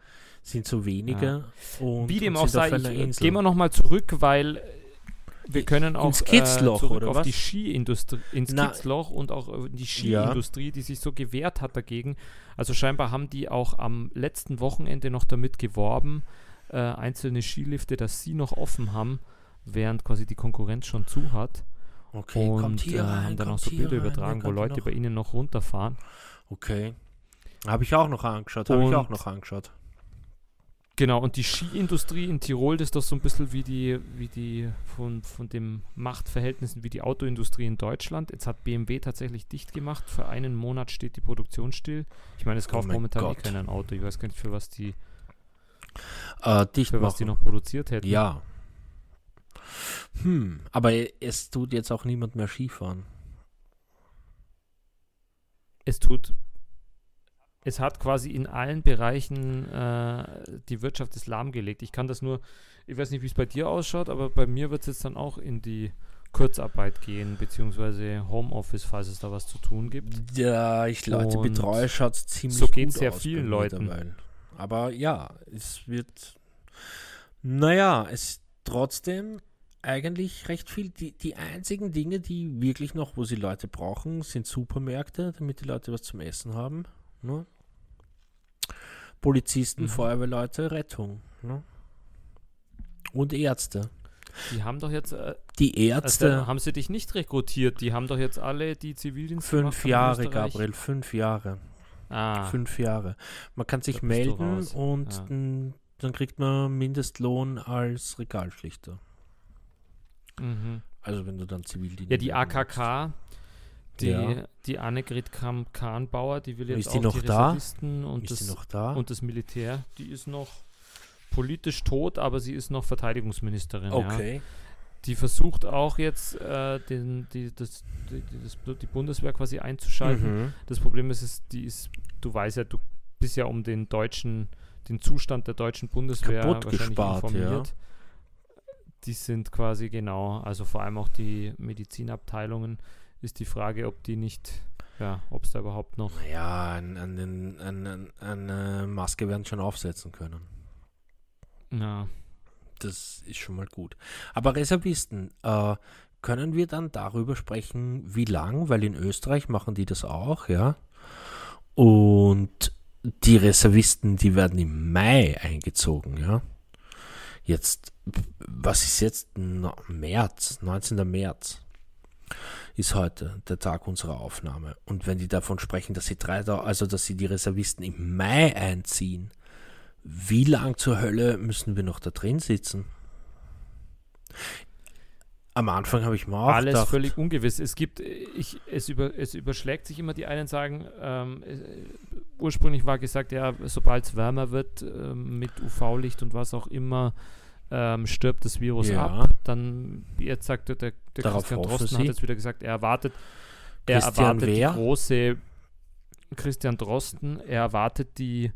Sind so wenige und, Wie dem auch sei, ich, äh, gehen wir nochmal zurück, weil äh, wir können auch Ins Kitzloch, äh, oder auf was? die Skiindustrie, ins Na, Kitzloch und auch äh, die Ja. Skiindustrie, die sich so gewehrt hat dagegen. Also scheinbar haben die auch am letzten Wochenende noch damit geworben, äh, einzelne Skilifte, dass sie noch offen haben, während quasi die Konkurrenz schon zu hat. Okay, und kommt hier äh, rein, haben dann auch so Bilder rein, übertragen, wo Leute noch- bei ihnen noch runterfahren. Okay. Habe ich auch noch angeschaut, habe ich auch noch angeschaut. Genau, und die Skiindustrie in Tirol, das ist doch so ein bisschen wie die, wie die von, von den Machtverhältnissen wie die Autoindustrie in Deutschland. Jetzt hat BMW tatsächlich dicht gemacht. Für einen Monat steht die Produktion still. Ich meine, es Oh kauft mein momentan eh Gott. keiner ein Auto. Ich weiß gar nicht, für was die, Äh, dicht für was die noch produziert hätten. Ja. Hm, aber es tut jetzt auch niemand mehr Skifahren. es tut, es hat quasi in allen Bereichen äh, die Wirtschaft ist lahmgelegt. Ich kann das nur, ich weiß nicht, wie es bei dir ausschaut, aber bei mir wird es jetzt dann auch in die Kurzarbeit gehen, beziehungsweise Homeoffice, falls es da was zu tun gibt. Ja, ich Leute Und betreue, schaut ziemlich so gut geht's sehr aus bei vielen mir Leuten. Aber ja, es wird, naja, es ist trotzdem eigentlich recht viel. Die, die einzigen Dinge, die wirklich noch, wo sie Leute brauchen, sind Supermärkte, damit die Leute was zum Essen haben. Ne? Polizisten, Mhm. Feuerwehrleute, Rettung. Ne? Und Ärzte. Die haben doch jetzt, äh, Die also Ärzte, da haben sie dich nicht rekrutiert, die haben doch jetzt alle die Zivildienst fünf Jahre. Gabriel, fünf Jahre. Ah, Fünf Jahre. Man kann sich melden und dann, dann kriegt man Mindestlohn als Regalschlichter. Mhm. Also wenn du dann Zivildienst Ja, die AKK, die, Ja. die Annegret Kramp-Karrenbauer, die will jetzt Ist die auch noch die da? Reservisten und willst. Ist das, die noch da? und das Militär, die ist noch politisch tot, aber sie ist noch Verteidigungsministerin. Ja. okay. Die versucht auch jetzt äh, den, die, das, die, die- das, die Bundeswehr quasi einzuschalten. Mhm. Das Problem ist, ist, die ist, du weißt ja, du bist ja um den deutschen, den Zustand der deutschen Bundeswehr Kaputt wahrscheinlich gespart, informiert. Die sind quasi genau, also vor allem auch die Medizinabteilungen, ist die Frage, ob die nicht, ja, ob es da überhaupt noch. Naja, an, an den, an, an, eine Maske werden schon aufsetzen können. Ja, Das ist schon mal gut. Aber Reservisten, äh, können wir dann darüber sprechen, wie lang? Weil in Österreich machen die das auch, ja. Und die Reservisten, die werden im Mai eingezogen, ja. Jetzt, was ist jetzt? März, 19. März ist heute der Tag unserer Aufnahme. Und wenn die davon sprechen, dass sie drei, also dass sie die Reservisten im Mai einziehen, wie lang zur Hölle müssen wir noch da drin sitzen? Am Anfang habe ich mir auch alles gedacht, völlig ungewiss. Es gibt, ich, es, über, es überschlägt sich immer, die einen sagen, ähm, äh, ursprünglich war gesagt, ja, sobald es wärmer wird, ähm, mit UV-Licht und was auch immer, ähm, stirbt das Virus Ja. ab. Dann, jetzt sagt der, der Darauf Christian Drosten hat jetzt wieder gesagt, er erwartet, er Christian erwartet wer? die große, Christian Drosten, er erwartet die,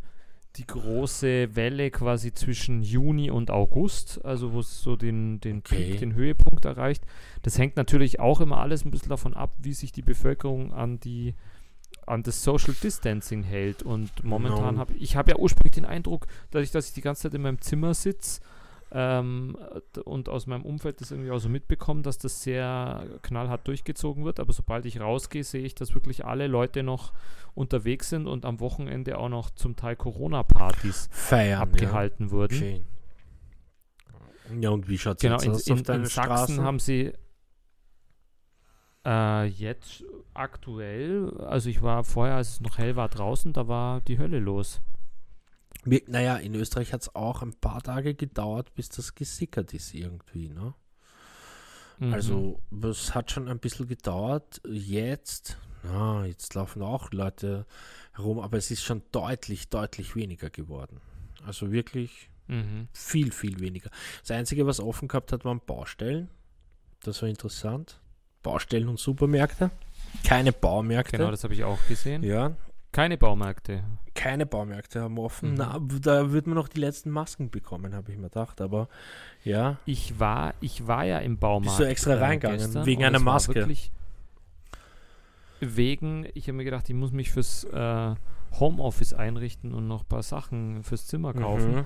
die große Welle quasi zwischen Juni und August, also wo es so den, den Okay. Peak, den Höhepunkt erreicht. Das hängt natürlich auch immer alles ein bisschen davon ab, wie sich die Bevölkerung an die an das Social Distancing hält. Und momentan No. habe ich habe ja ursprünglich den Eindruck, dadurch, dass ich die ganze Zeit in meinem Zimmer sitze ähm, und aus meinem Umfeld das irgendwie auch so mitbekomme, dass das sehr knallhart durchgezogen wird. Aber sobald ich rausgehe, sehe ich, dass wirklich alle Leute noch unterwegs sind und am Wochenende auch noch zum Teil Corona-Partys abgehalten Ja. wurden. Schön. Ja, und wie schaut es Genau, jetzt in, aus in, auf in deinen Sachsen Straßen? haben sie äh, jetzt aktuell, also ich war vorher, als es noch hell war draußen, da war die Hölle los. Naja, in Österreich hat es auch ein paar Tage gedauert, bis das gesickert ist irgendwie, ne? Mhm. Also, es hat schon ein bisschen gedauert. Jetzt, na, jetzt laufen auch Leute herum, aber es ist schon deutlich, deutlich weniger geworden. Also wirklich Mhm. viel, viel weniger. Das Einzige, was offen gehabt hat, waren Baustellen. Das war interessant. Baustellen und Supermärkte. Keine Baumärkte. Genau, das habe ich auch gesehen. ja, Keine Baumärkte. keine Baumärkte haben offen. Mhm. Na, da wird man noch die letzten Masken bekommen, habe ich mir gedacht. Aber ja, Ich war, ich war ja im Baumarkt. Bist du extra äh, reingegangen, gestern wegen einer Maske? Wegen, ich habe mir gedacht, ich muss mich fürs äh, Homeoffice einrichten und noch ein paar Sachen fürs Zimmer kaufen. Mhm.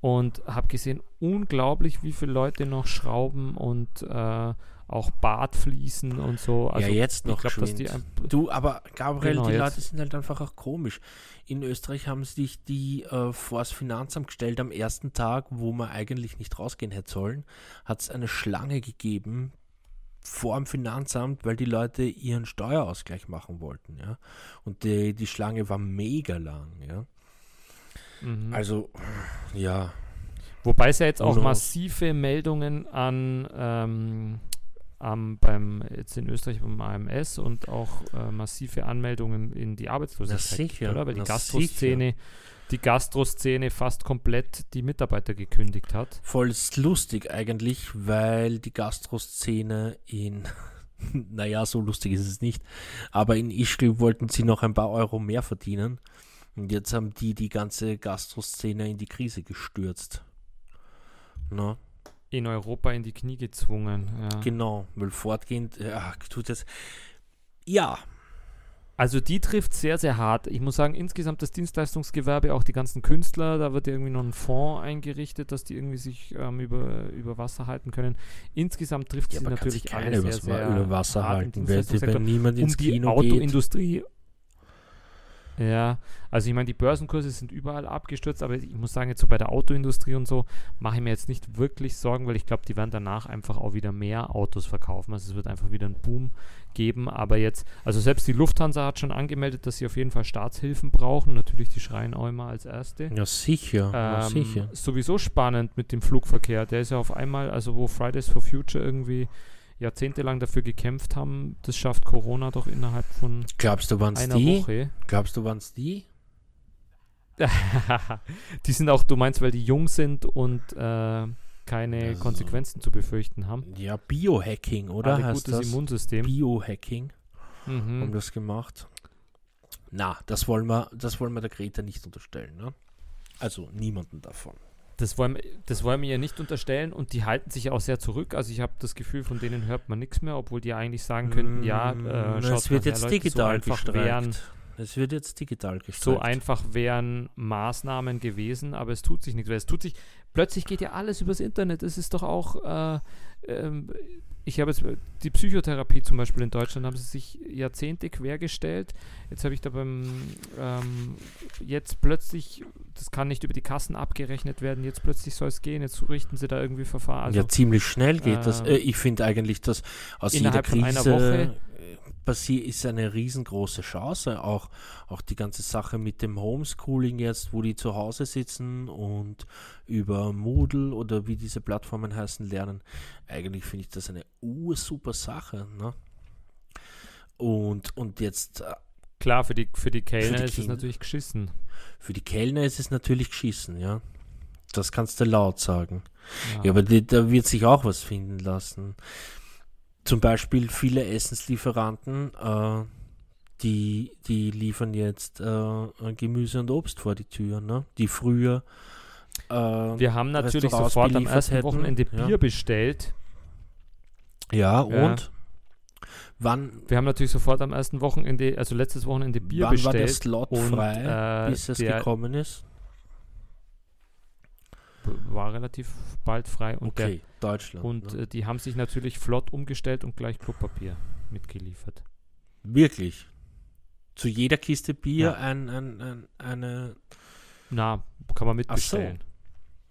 und habe gesehen, unglaublich, wie viele Leute noch Schrauben und äh, auch Badfließen und so. Also ja, jetzt noch ich glaub, dass die ein- Du, aber Gabriel, Genau, die jetzt. Leute sind halt einfach auch komisch. In Österreich haben sich die äh, vor das Finanzamt gestellt am ersten Tag, wo man eigentlich nicht rausgehen hätte sollen, hat es eine Schlange gegeben vor dem Finanzamt, weil die Leute ihren Steuerausgleich machen wollten, ja. Und die, die Schlange war mega lang, ja. Mhm. Also, ja, Wobei es ja jetzt auch massive Meldungen an ähm, am, beim jetzt in Österreich beim AMS und auch äh, massive Anmeldungen in die Arbeitslosigkeit gibt, sicher, oder? Weil die Gastroszene, die Gastroszene fast komplett die Mitarbeiter gekündigt hat. voll lustig eigentlich, weil die Gastroszene in, naja, so lustig ist es nicht, aber in Ischgl wollten sie noch ein paar Euro mehr verdienen und jetzt haben die die ganze Gastroszene in die Krise gestürzt. Na, In Europa in die Knie gezwungen. Ja. genau, weil fortgehend, ja, tut es, ja, Also die trifft sehr, sehr hart. Ich muss sagen, insgesamt das Dienstleistungsgewerbe, auch die ganzen Künstler, da wird ja irgendwie noch ein Fonds eingerichtet, dass die irgendwie sich ähm, über, über Wasser halten können. Insgesamt trifft ja sie natürlich alle sehr, sehr über Wasser halten, Dienstleistungssektor. wenn niemand um ins die Kino geht. Ja, also ich meine, die Börsenkurse sind überall abgestürzt, aber ich muss sagen, jetzt so bei der Autoindustrie und so mache ich mir jetzt nicht wirklich Sorgen, weil ich glaube, die werden danach einfach auch wieder mehr Autos verkaufen. Also es wird einfach wieder einen Boom geben. Aber jetzt, also selbst die Lufthansa hat schon angemeldet, dass sie auf jeden Fall Staatshilfen brauchen. Natürlich, die schreien auch immer als erste. Ja, sicher, ja, Ähm, sicher. Sowieso spannend mit dem Flugverkehr. Der ist ja auf einmal, also wo Fridays for Future irgendwie jahrzehntelang dafür gekämpft haben, das schafft Corona doch innerhalb von Glaubst du, waren's einer die? Woche. Glaubst du, waren's die? die sind auch, du meinst, weil die jung sind und äh, keine Also- Konsequenzen zu befürchten haben. Ja, Biohacking, oder? Heißt gutes das? Immunsystem. Biohacking haben Mhm. das gemacht. Na, das wollen wir, das wollen wir der Greta nicht unterstellen, ne? Also niemanden davon. Das, wollen, wir- das wollen wir ihr nicht unterstellen und die halten sich auch sehr zurück. Also ich habe das Gefühl, von denen hört man nichts mehr, obwohl die eigentlich sagen könnten, ja, Mm, äh, es schaut wird jetzt Leute, digital so einfach wären. Es wird jetzt digital gestreikt. so einfach wären Maßnahmen gewesen, aber es tut sich nichts. Weil es tut sich, plötzlich geht ja alles übers Internet. Es ist doch auch, äh, ähm, ich habe jetzt die Psychotherapie zum Beispiel in Deutschland, haben sie sich Jahrzehnte quergestellt. Jetzt habe ich da beim, ähm, jetzt plötzlich, das kann nicht über die Kassen abgerechnet werden, jetzt plötzlich soll es gehen, jetzt richten sie da irgendwie Verfahren. Also, ja, ziemlich schnell geht das. ähm, Äh, ich finde eigentlich, dass aus jeder Krise einer Woche- äh, passi- ist eine riesengroße Chance. Auch, auch die ganze Sache mit dem Homeschooling jetzt, wo die zu Hause sitzen und über Moodle oder wie diese Plattformen heißen lernen. Eigentlich finde ich das eine ursuper Sache. Ne? Und, und jetzt äh, Klar, für die, für die Kellner die ist es natürlich geschissen. für die Kellner ist es natürlich geschissen, ja. Das kannst du laut sagen. Ja. Ja, aber die, da wird sich auch was finden lassen. Zum Beispiel viele Essenslieferanten, äh, die, die liefern jetzt äh, Gemüse und Obst vor die Tür, ne? Die früher äh, Wir haben natürlich sofort am ersten hätten, Wochenende ja. Bier bestellt. ja, Ja. und wann, Wir haben natürlich sofort am ersten Wochenende, also letztes Wochenende Bier wann war der bestellt. Slot und, frei, äh, bis es gekommen ist? war relativ bald frei und, Okay, der, Deutschland. und ne? äh, die haben sich natürlich flott umgestellt und gleich Klopapier mitgeliefert. Wirklich. Zu jeder Kiste Bier Ja. ein, ein, ein, eine Na, kann man Ach so. mitbestellen.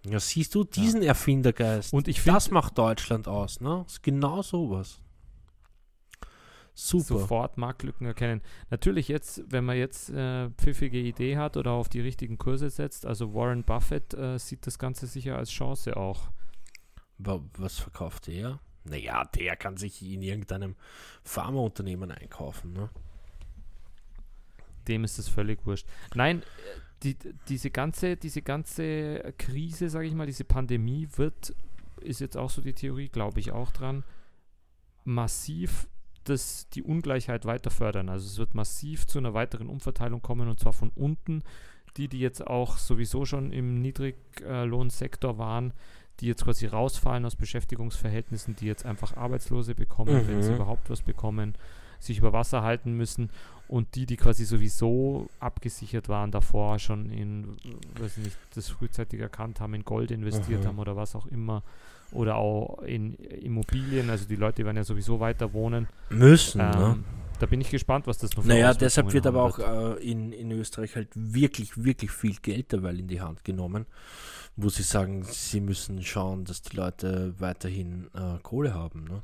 Ja, siehst du, diesen Erfindergeist. Und ich finde das macht Deutschland aus, ne? Ist genau sowas. Super. sofort Marktlücken erkennen. Natürlich jetzt, wenn man jetzt äh, pfiffige Idee hat oder auf die richtigen Kurse setzt, also Warren Buffett äh, sieht das Ganze sicher als Chance auch. Wa- Was verkauft der? Naja, der kann sich in irgendeinem Pharmaunternehmen einkaufen, ne? dem ist es völlig wurscht. Nein, äh, die, diese, ganze, diese ganze Krise, sage ich mal, diese Pandemie wird, ist jetzt auch so die Theorie, glaube ich auch dran, massiv das, die Ungleichheit weiter fördern. Also es wird massiv zu einer weiteren Umverteilung kommen und zwar von unten. Die, die jetzt auch sowieso schon im Niedriglohnsektor waren, die jetzt quasi rausfallen aus Beschäftigungsverhältnissen, die jetzt einfach Arbeitslose bekommen, wenn sie Mhm. überhaupt was bekommen, sich über Wasser halten müssen und die, die quasi sowieso abgesichert waren davor, schon in, weiß ich nicht, das frühzeitig erkannt haben, in Gold investiert Mhm. haben oder was auch immer oder auch in Immobilien, also die Leute werden ja sowieso weiter wohnen. Müssen, Ähm, ne? Da bin ich gespannt, was das noch für Naja, deshalb wird aber auch äh, in, in Österreich halt wirklich, wirklich viel Geld derweil in die Hand genommen, wo sie sagen, sie müssen schauen, dass die Leute weiterhin äh, Kohle haben. Ne?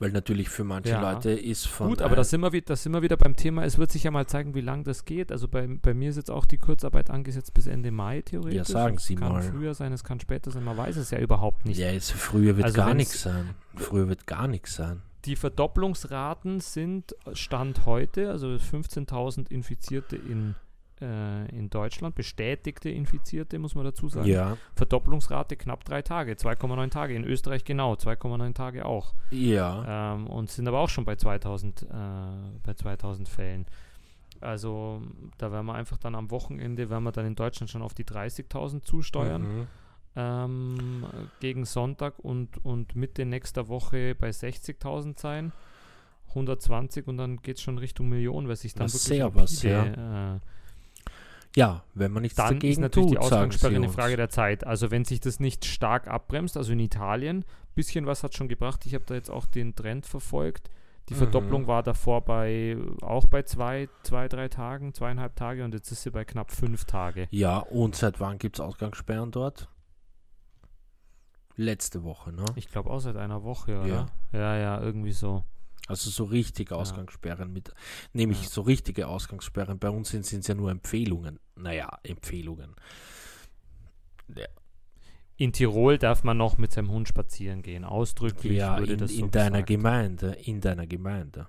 Weil natürlich für manche Ja. Leute ist von. Gut, aber da sind, wir, wi- da sind wir wieder beim Thema. Es wird sich ja mal zeigen, wie lange das geht. Also bei, bei mir ist jetzt auch die Kurzarbeit angesetzt bis Ende Mai theoretisch. Ja, sagen es Sie kann mal. früher sein, es kann später sein. Man weiß es ja überhaupt nicht. Ja, jetzt früher wird Also gar nichts sein. Früher wird gar nichts sein. Die Verdopplungsraten sind Stand heute, also 15.000 Infizierte in, äh, in Deutschland, bestätigte Infizierte, muss man dazu sagen. Ja, Verdopplungsrate knapp drei Tage, 2,9 Tage. In Österreich genau, 2,9 Tage auch. ja. Ähm, und sind aber auch schon bei 2000, äh, bei 2000 Fällen. Also da werden wir einfach dann am Wochenende, werden wir dann in Deutschland schon auf die 30.000 zusteuern Mhm. Ähm, gegen Sonntag und, und Mitte nächster Woche bei 60.000 sein. 120 und dann geht es schon Richtung Million, weil sich dann ist wirklich sehr was, rapide, äh, Ja, wenn man nichts dann ist dagegen natürlich tut, die Ausgangssperre eine. Frage der Zeit. Also wenn sich das nicht stark abbremst, also in Italien, bisschen was hat schon gebracht. Ich habe da jetzt auch den Trend verfolgt. Die Mhm. Verdopplung war davor bei auch bei zwei, zwei, drei Tagen, zweieinhalb Tage und jetzt ist sie bei knapp fünf Tage. Ja, und seit wann gibt es Ausgangssperren dort? Letzte Woche, ne? Ich glaube auch seit einer Woche, oder? Ja. Ja, ja, irgendwie so. Also so richtige Ausgangssperren mit, nämlich Ja. so richtige Ausgangssperren. Bei uns sind es ja nur Empfehlungen. Naja, Empfehlungen. In Tirol darf man noch mit seinem Hund spazieren gehen. Ausdrücklich Ja, würde in, das so in deiner. Gemeinde, in deiner Gemeinde.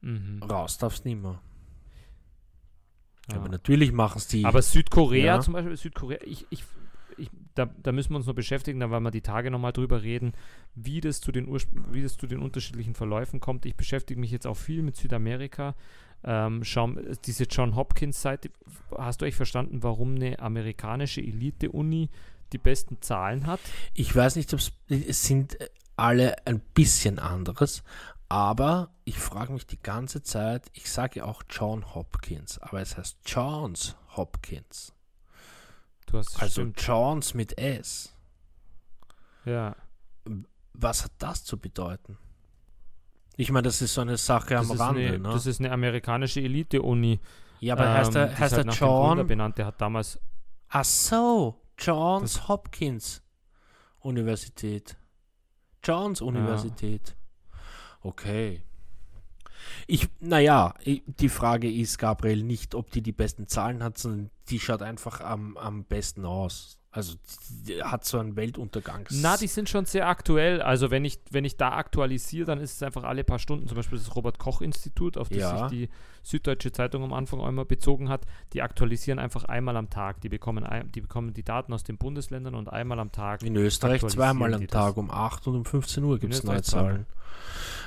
Mhm. Raus darfst nicht mehr. Ja. Aber natürlich machen es die. Aber Südkorea Ja. zum Beispiel, Südkorea, ich, ich, da, da müssen wir uns noch beschäftigen, da werden wir die Tage nochmal drüber reden, wie das, zu den wie das zu den unterschiedlichen Verläufen kommt. Ich beschäftige mich jetzt auch viel mit Südamerika. Ähm, schau, diese John Hopkins-Seite, hast du eigentlich verstanden, warum eine amerikanische Elite-Uni die besten Zahlen hat? Ich weiß nicht, ob es sind äh, alle ein bisschen anderes, aber ich frage mich die ganze Zeit, ich sage ja auch John Hopkins, aber es heißt Johns Hopkins. Du hast Also stimmt. Johns mit S. Ja. Was hat das zu bedeuten? Ich meine, das ist so eine Sache am Das ist, Rande, eine, ne? das ist eine amerikanische Elite-Uni. ja, aber heißt ähm, er, die ist heißt halt er Gründer John? benannt. Der hat damals Ach so, Johns Hopkins Universität. Johns Universität. Okay. Ich, naja, die Frage ist, Gabriel, nicht, ob die die besten Zahlen hat, sondern die schaut einfach am, am besten aus. Also hat so einen Weltuntergangs... Na, die sind schon sehr aktuell. Also wenn ich, wenn ich da aktualisiere, dann ist es einfach alle paar Stunden, zum Beispiel das Robert-Koch-Institut, auf das Ja. sich die Süddeutsche Zeitung am Anfang immer bezogen hat, die aktualisieren einfach einmal am Tag. Die bekommen, ein, die bekommen die Daten aus den Bundesländern und einmal am Tag. In Österreich zweimal am. Tag, um 8 und um 15 Uhr gibt es neue Zahlen.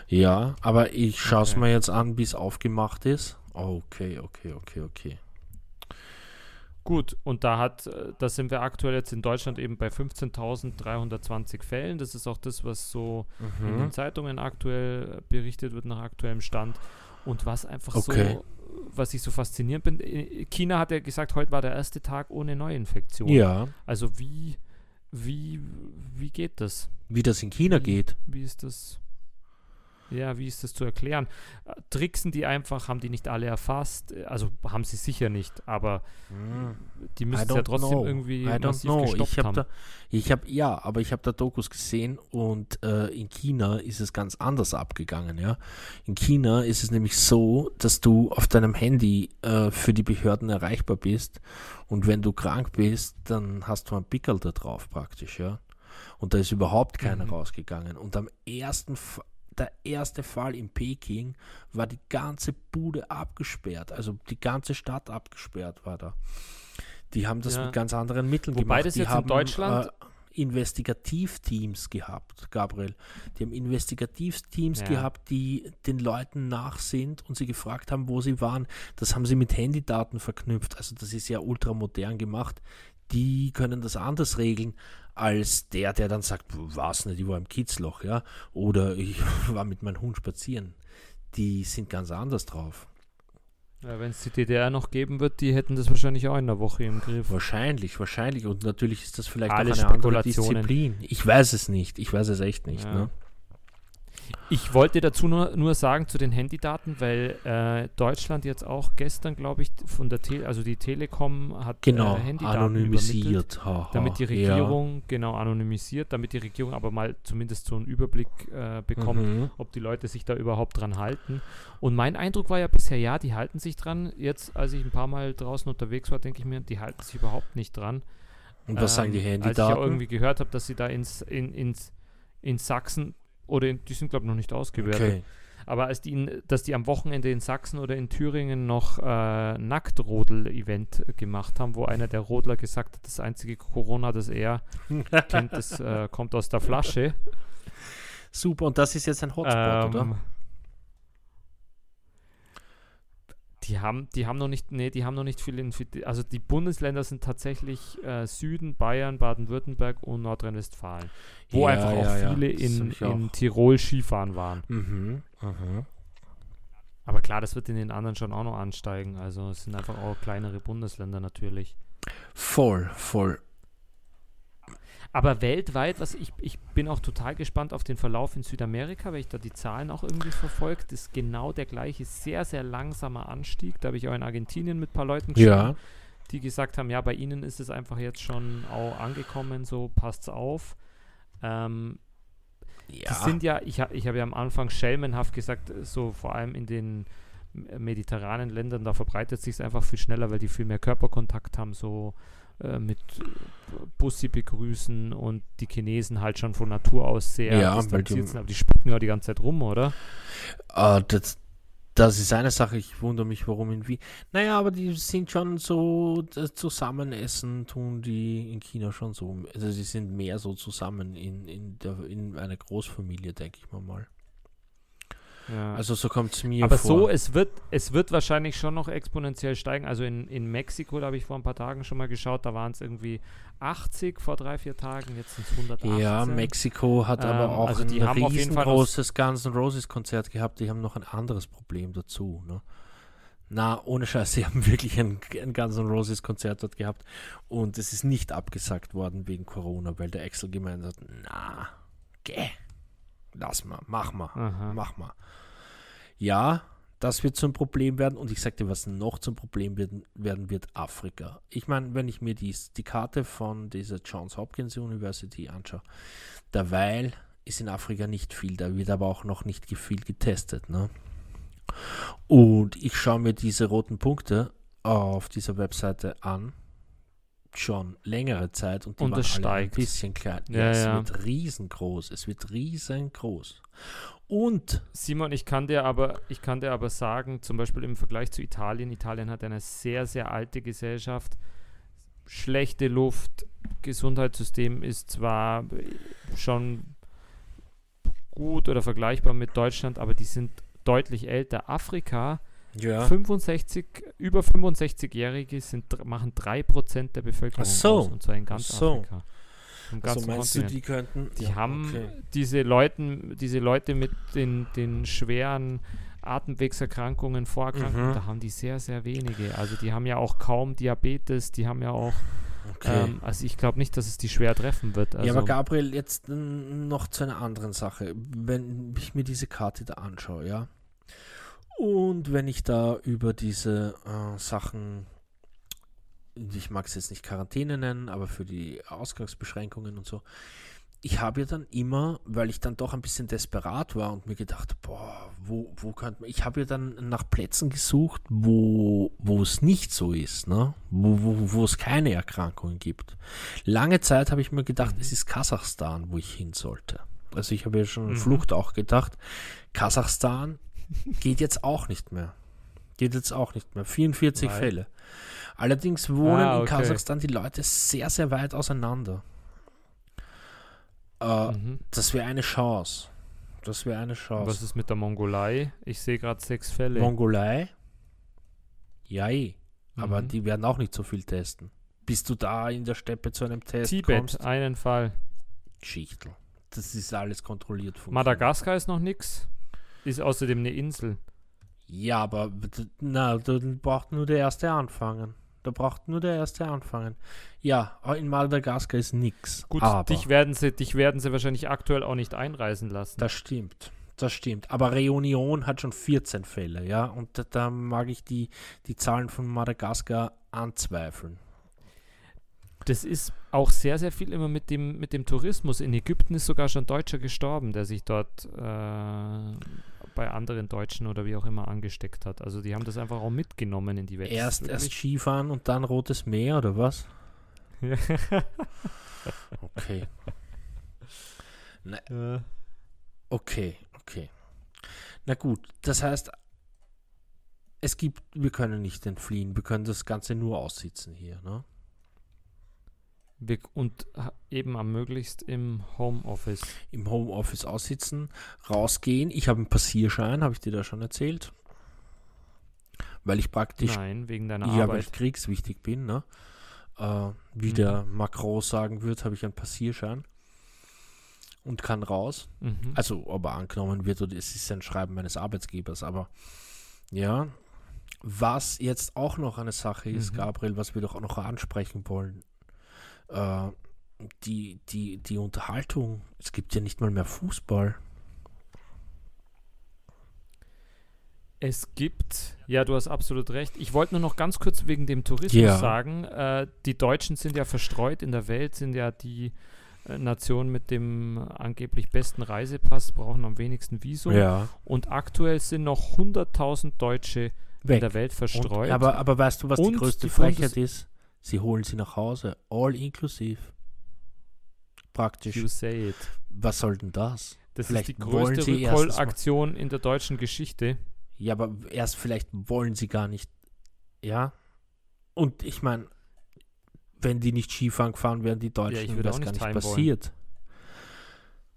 Ja, aber ich schaue es Okay. mir jetzt an, bis aufgemacht ist. Okay, okay, okay, okay. Gut, und da hat, äh, da sind wir aktuell jetzt in Deutschland eben bei 15.320 Fällen. Das ist auch das, was so in den Mhm. Zeitungen aktuell berichtet wird nach aktuellem Stand. Und was einfach Okay. so, was ich so faszinierend bin, äh, China hat ja gesagt, heute war der erste Tag ohne Neuinfektion. Ja, Also wie, wie, wie geht das? wie das in China Wie- geht. Wie ist das? Ja, wie ist das zu erklären? Tricksen die einfach, haben die nicht alle erfasst? Also haben sie sicher nicht, aber die I müssen es ja trotzdem know. irgendwie I massiv know. gestoppt Ich habe haben. da, ich habe ja, aber ich habe da Dokus gesehen und äh, in China ist es ganz anders abgegangen. Ja, in China ist es nämlich so, dass du auf deinem Handy äh, für die Behörden erreichbar bist und wenn du krank bist, dann hast du ein Pickel da drauf praktisch. Ja, und da ist überhaupt keiner Mhm. rausgegangen. Und am ersten der erste Fall in Peking war die ganze Bude abgesperrt, also die ganze Stadt abgesperrt war da. Die haben das Ja. mit ganz anderen Mitteln Wobei gemacht. das die jetzt in haben, Deutschland- Äh, Investigativteams gehabt, Gabriel. Die haben Investigativteams Ja. gehabt, die den Leuten nach sind und sie gefragt haben, wo sie waren. Das haben sie mit Handydaten verknüpft. Also das ist ja ultramodern gemacht. Die können das anders regeln als der, der dann sagt, was nicht, ich war im Kitzloch, ja, oder ich war mit meinem Hund spazieren. Die sind ganz anders drauf. Ja, wenn es die DDR noch geben wird, die hätten das wahrscheinlich auch in der Woche im Griff. Wahrscheinlich, wahrscheinlich. Und natürlich ist das vielleicht Alles auch eine andere. Disziplin. Ich weiß es nicht. Ich weiß es echt nicht. Ja. Ne? Ich wollte dazu nur, nur sagen zu den Handydaten, weil äh, Deutschland jetzt auch gestern, glaube ich, von der Tele also die Telekom hat Genau, äh, Handydaten anonymisiert. Haha, damit die ja. Regierung genau anonymisiert, damit die Regierung aber mal zumindest so einen Überblick äh, bekommt, Mhm. ob die Leute sich da überhaupt dran halten. Und mein Eindruck war ja bisher, ja, die halten sich dran. Jetzt, als ich ein paar Mal draußen unterwegs war, denke ich mir, die halten sich überhaupt nicht dran. Und was sagen die Ähm, Als ich ja Handydaten? irgendwie gehört habe, dass sie da ins, in, ins, in Sachsen oder in, die sind glaube ich noch nicht ausgewertet, Okay. aber als die, in, dass die am Wochenende in Sachsen oder in Thüringen noch äh, Nacktrodel-Event gemacht haben, wo einer der Rodler gesagt hat, das einzige Corona, das er kennt, das äh, kommt aus der Flasche. Super, und das ist jetzt ein Hotspot, Ähm, oder? Die haben, die haben noch nicht, nee, die haben noch nicht viel infiziert. Also die Bundesländer sind tatsächlich äh, Süden, Bayern, Baden-Württemberg und Nordrhein-Westfalen. Wo Ja, einfach auch ja, ja. viele Das in, auch. in Tirol Skifahren waren. Mhm. Mhm. Aber klar, das wird in den anderen schon auch noch ansteigen. Also es sind einfach auch kleinere Bundesländer natürlich. Voll, voll. Aber weltweit, was ich, ich bin auch total gespannt auf den Verlauf in Südamerika, weil ich da die Zahlen auch irgendwie verfolgt. Ist genau der gleiche, sehr, sehr langsamer Anstieg. Da habe ich auch in Argentinien mit ein paar Leuten Ja. die gesagt haben, ja, bei ihnen ist es einfach jetzt schon auch angekommen, so passt's auf. Ähm, Ja. Die sind ja, ich, ich habe ja am Anfang schelmenhaft gesagt, so vor allem in den mediterranen Ländern, da verbreitet sich es einfach viel schneller, weil die viel mehr Körperkontakt haben, so äh, mit Bussi begrüßen und die Chinesen halt schon von Natur aus sehr Ja, distanziert sind, aber die spucken ja die ganze Zeit rum, oder? Ah, das, das ist eine Sache, ich wundere mich, warum in Wien. Naja, aber die sind schon so, das Zusammenessen tun die in China schon so. Also sie sind mehr so zusammen in, in, der, in einer Großfamilie, denke ich mal mal. Ja. Also so kommt es mir Aber vor. so, es wird, es wird wahrscheinlich schon noch exponentiell steigen. Also in, in Mexiko, da habe ich vor ein paar Tagen schon mal geschaut, da waren es irgendwie 80 vor drei, vier Tagen, jetzt sind es 118. ja, Mexiko hat aber Ähm, auch also die ein riesengroßes Guns N' Roses Konzert gehabt. Die haben noch ein anderes Problem dazu. Ne? Na, ohne Scheiß, sie haben wirklich ein, ein Guns N' Roses Konzert dort gehabt und es ist nicht abgesagt worden wegen Corona, weil der Axel gemeint hat, na, geh, lass mal, mach mal, Aha. mach mal. Ja, das wird zum Problem werden und ich sagte, was noch zum Problem werden, werden wird, Afrika. Ich meine, wenn ich mir die, die Karte von dieser Johns Hopkins University anschaue, derweil ist in Afrika nicht viel, da wird aber auch noch nicht viel getestet. Ne? Und ich schaue mir diese roten Punkte auf dieser Webseite an, schon längere Zeit und die Und waren alle ein steigt. bisschen klein. Ja, Ja, es ja. wird riesengroß, es wird riesengroß. Und Simon, ich kann dir aber, ich kann dir aber sagen, zum Beispiel im Vergleich zu Italien, Italien hat eine sehr, sehr alte Gesellschaft, schlechte Luft, Gesundheitssystem ist zwar schon gut oder vergleichbar mit Deutschland, aber die sind deutlich älter. Afrika, ja, 65, über 65-Jährige sind, dr- machen 3% der Bevölkerung Ach so. aus, und zwar in ganz so. Afrika. Im also meinst du, die könnten. Die ja, haben okay. diese Leuten, diese Leute mit den, den schweren Atemwegserkrankungen, Vorerkrankungen, Mhm. da haben die sehr, sehr wenige. Also die haben ja auch kaum Diabetes, die haben ja auch, Okay. ähm, also ich glaube nicht, dass es die schwer treffen wird. Also, ja, aber Gabriel, jetzt noch zu einer anderen Sache. Wenn ich mir diese Karte da anschaue, ja, und wenn ich da über diese äh, Sachen, ich mag es jetzt nicht Quarantäne nennen, aber für die Ausgangsbeschränkungen und so, ich habe ja dann immer, weil ich dann doch ein bisschen desperat war und mir gedacht, boah, wo, wo könnte man, ich habe ja dann nach Plätzen gesucht, wo, wo es nicht so ist, ne? wo, wo, wo es keine Erkrankungen gibt. Lange Zeit habe ich mir gedacht, Mhm. es ist Kasachstan, wo ich hin sollte. Also ich habe ja schon Mhm. Flucht auch gedacht, Kasachstan geht jetzt auch nicht mehr. Geht jetzt auch nicht mehr. 44 Weil? Fälle. Allerdings wohnen Ah, in okay. Kasachstan die Leute sehr, sehr weit auseinander. Äh, Mhm. das wäre eine Chance. Das wäre eine Chance. Was ist mit der Mongolei? Ich sehe gerade sechs Fälle. Mongolei? Ja, eh. Aber Mhm. die werden auch nicht so viel testen. Bis du da in der Steppe zu einem Test Tibet, kommst. einen Fall. Schichtel. Das ist alles kontrolliert von Madagaskar ist noch nix. Ist außerdem eine Insel. Ja, aber na, da braucht nur der erste anfangen. Da braucht nur der erste anfangen. Ja, in Madagaskar ist nix. Gut, aber dich werden, sie, dich werden sie wahrscheinlich aktuell auch nicht einreisen lassen. das stimmt. Das stimmt. Aber Reunion hat schon 14 Fälle, ja. Und da, da mag ich die, die Zahlen von Madagaskar anzweifeln. Das ist auch sehr, sehr viel immer mit dem, mit dem Tourismus. In Ägypten ist sogar schon Deutscher gestorben, der sich dort äh, bei anderen Deutschen oder wie auch immer angesteckt hat. Also die haben das einfach auch mitgenommen in die Welt. Erst, erst Skifahren und dann Rotes Meer, oder was? Okay. Ja. Okay, okay. Na gut, das heißt, es gibt, wir können nicht entfliehen, wir können das Ganze nur aussitzen hier, ne? Und eben am möglichst im Homeoffice. Im Homeoffice aussitzen, rausgehen. Ich habe einen Passierschein, habe ich dir da schon erzählt? Weil ich praktisch, Nein, wegen deiner ja, weil Arbeit. ich kriegswichtig bin, ne? Äh, wie Mhm. der Macron sagen wird, habe ich einen Passierschein und kann raus. Mhm. Also, ob er angenommen wird oder es ist ein Schreiben meines Arbeitgebers, aber ja. Was jetzt auch noch eine Sache ist, Mhm. Gabriel, was wir doch auch noch ansprechen wollen, äh, die, die, die Unterhaltung, es gibt ja nicht mal mehr Fußball. Es gibt, ja, du hast absolut recht. Ich wollte nur noch ganz kurz wegen dem Tourismus Ja. sagen, äh, die Deutschen sind ja verstreut in der Welt, sind ja die äh, Nation mit dem angeblich besten Reisepass, brauchen am wenigsten Visum. Ja. Und aktuell sind noch 100.000 Deutsche in Weg. der Welt Und, verstreut. aber, aber weißt du, was die Und größte die Frechheit ist? Sie holen sie nach Hause. All inklusiv. Praktisch. you say it. Was soll denn das? Das Vielleicht ist die größte Rückholaktion in der deutschen Geschichte. Ja, aber erst vielleicht wollen sie gar nicht. Ja. Und ich meine, wenn die nicht Skifahren gefahren wären, die Deutschen, würde wäre es gar nicht heim wollen. passiert.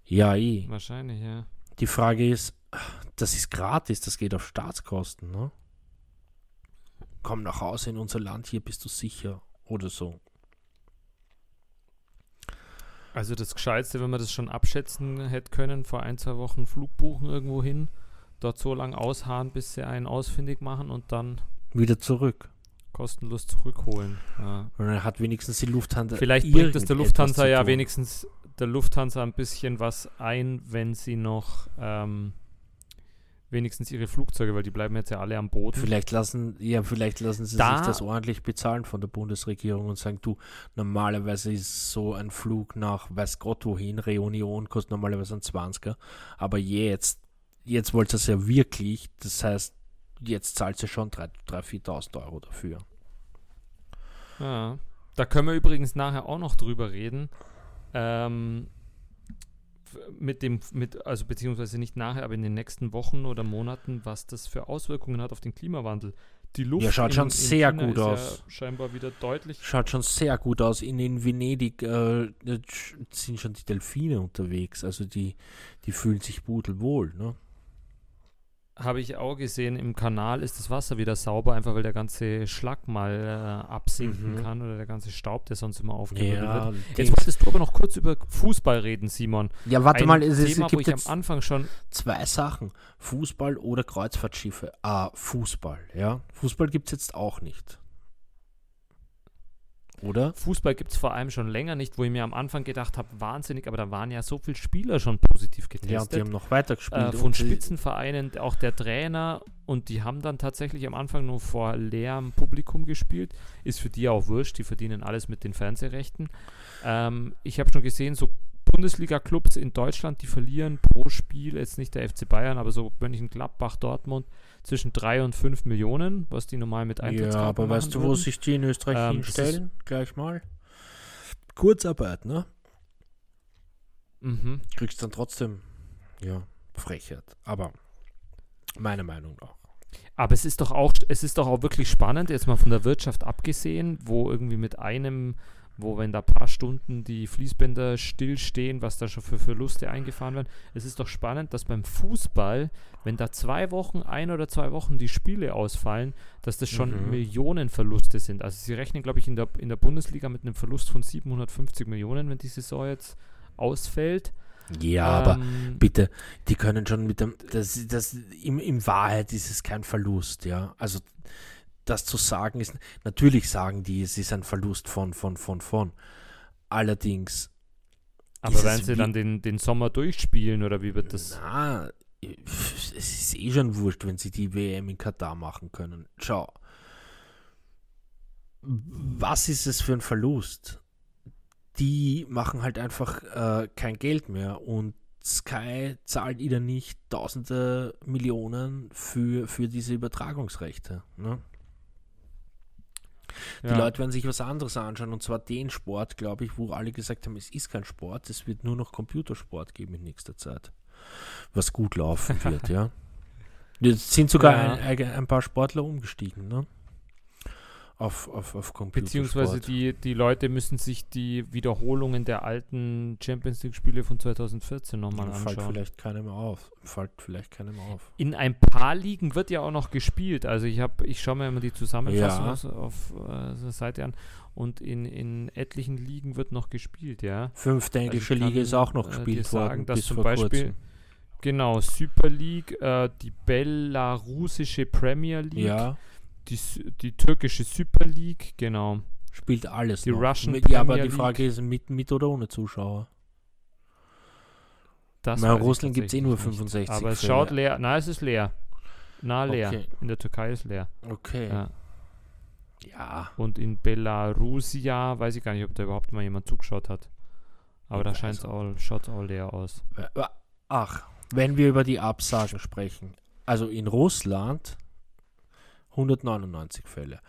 Ja, eh. Wahrscheinlich, ja. Die Frage ist, das ist gratis, das geht auf Staatskosten, ne? Komm nach Hause in unser Land, hier bist du sicher. Oder so. Also das Gescheitste, wenn man das schon abschätzen hätte können, vor ein, zwei Wochen Flug buchen irgendwo hin, dort so lange ausharren, bis sie einen ausfindig machen und dann Wieder zurück. kostenlos zurückholen. Ja. Und dann hat wenigstens die Lufthansa. Vielleicht bringt es der Lufthansa ja wenigstens der Lufthansa ein bisschen was ein, wenn sie noch ähm, wenigstens ihre Flugzeuge, weil die bleiben jetzt ja alle am Boden. Vielleicht lassen, ja, vielleicht lassen sie Da- sich das ordentlich bezahlen von der Bundesregierung und sagen, du, normalerweise ist so ein Flug nach weiß Gott wohin, Reunion kostet normalerweise ein 20er, aber jetzt, jetzt wollt ihr es ja wirklich, das heißt, jetzt zahlt sie schon 3.000, 4.000 Euro dafür. Ja. Da können wir übrigens nachher auch noch drüber reden. Ähm, mit dem, mit, also beziehungsweise nicht nachher, aber in den nächsten Wochen oder Monaten, was das für Auswirkungen hat auf den Klimawandel. Die Luft Ja, schaut schon sehr gut ist aus. Ja scheinbar wieder deutlich. Schaut schon sehr gut aus. In, in Venedig äh, sind schon die Delfine unterwegs, also die, die fühlen sich pudelwohl, ne? Habe ich auch gesehen, im Kanal ist das Wasser wieder sauber, einfach weil der ganze Schlag mal äh, absinken Mhm. kann oder der ganze Staub, der sonst immer aufgewirbelt wird. Ja, Jetzt Dings. wolltest du aber noch kurz über Fußball reden, Simon. ja, warte Ein mal, es, Thema, wo gibt ich am jetzt Anfang schon zwei Sachen. Fußball oder Kreuzfahrtschiffe. Ah, Fußball, ja. Fußball gibt es jetzt auch nicht. Oder? Fußball gibt es vor allem schon länger nicht, wo ich mir am Anfang gedacht habe, wahnsinnig, aber da waren ja so viele Spieler schon positiv Ja, und die getestet. haben noch weitergespielt. äh, von Spitzenvereinen, auch der Trainer und die haben dann tatsächlich am Anfang nur vor leerem Publikum gespielt. Ist für die auch wurscht, die verdienen alles mit den Fernsehrechten. Ähm, ich habe schon gesehen, so Bundesliga-Clubs in Deutschland, die verlieren pro Spiel, jetzt nicht der FC Bayern, aber so Mönchengladbach, Dortmund, zwischen 3 und 5 Millionen, was die normal mit Ja, Eintrittskarten aber weißt du, wo würden. sich die in Österreich Ähm, hinstellen? Gleich mal. Kurzarbeit, ne? Mhm. Kriegst dann trotzdem, ja, Frechheit. Aber meine Meinung auch. Aber es ist doch auch, es ist doch auch wirklich spannend, jetzt mal von der Wirtschaft abgesehen, wo irgendwie mit einem, wo wenn da ein paar Stunden die Fließbänder stillstehen, was da schon für Verluste eingefahren werden. Es ist doch spannend, dass beim Fußball, wenn da zwei Wochen, ein oder zwei Wochen die Spiele ausfallen, dass das schon Mhm. Millionenverluste sind. Also sie rechnen, glaube ich, in der, in der Bundesliga mit einem Verlust von 750 Millionen, wenn die Saison jetzt ausfällt. Ja, aber bitte, die können schon mit dem, das, das, in, in Wahrheit ist es kein Verlust, ja. Also das zu sagen ist, natürlich sagen die, es ist ein Verlust von, von, von, von. Allerdings. Aber werden sie dann den, den Sommer durchspielen oder wie wird das? Na, es ist eh schon wurscht, wenn sie die WM in Katar machen können. Schau. Was ist es für ein Verlust? die machen halt einfach äh, kein Geld mehr und Sky zahlt ihnen nicht tausende Millionen für, für diese Übertragungsrechte. Ne? Die ja. Leute werden sich was anderes anschauen und zwar den Sport, glaube ich, wo alle gesagt haben, es ist kein Sport, es wird nur noch Computersport geben in nächster Zeit, was gut laufen wird, ja. Jetzt sind sogar ja. ein, ein, paar Sportler umgestiegen, ne? Auf, auf, auf Beziehungsweise die, die Leute müssen sich die Wiederholungen der alten Champions League-Spiele von 2014 nochmal anschauen. Fällt vielleicht keinem auf. Fällt vielleicht keinem auf. In ein paar Ligen wird ja auch noch gespielt. Also ich habe, ich schaue mir immer die Zusammenfassung ja. auf äh, der Seite an und in, in etlichen Ligen wird noch gespielt, ja. Fünfte englische also Liga ist auch noch gespielt äh, worden. Sagen, dass bis zum Beispiel kurzem. Genau, Super League, äh, die belarussische Premier League, ja die, die türkische Super League, genau. Spielt alles. Die noch. Russian mit, Ja, aber die Frage ist, mit, mit oder ohne Zuschauer? Das in Russland gibt es eh nur 65. Nicht. Aber es Fälle. schaut leer. Nein, es ist leer. Na, leer. Okay. In der Türkei ist leer. Okay. Ja. ja. Und in Belarusia weiß ich gar nicht, ob da überhaupt mal jemand zugeschaut hat. Aber da scheint es all, schaut all leer aus. Ach, wenn wir über die Absagen sprechen. Also in Russland 199 Fälle.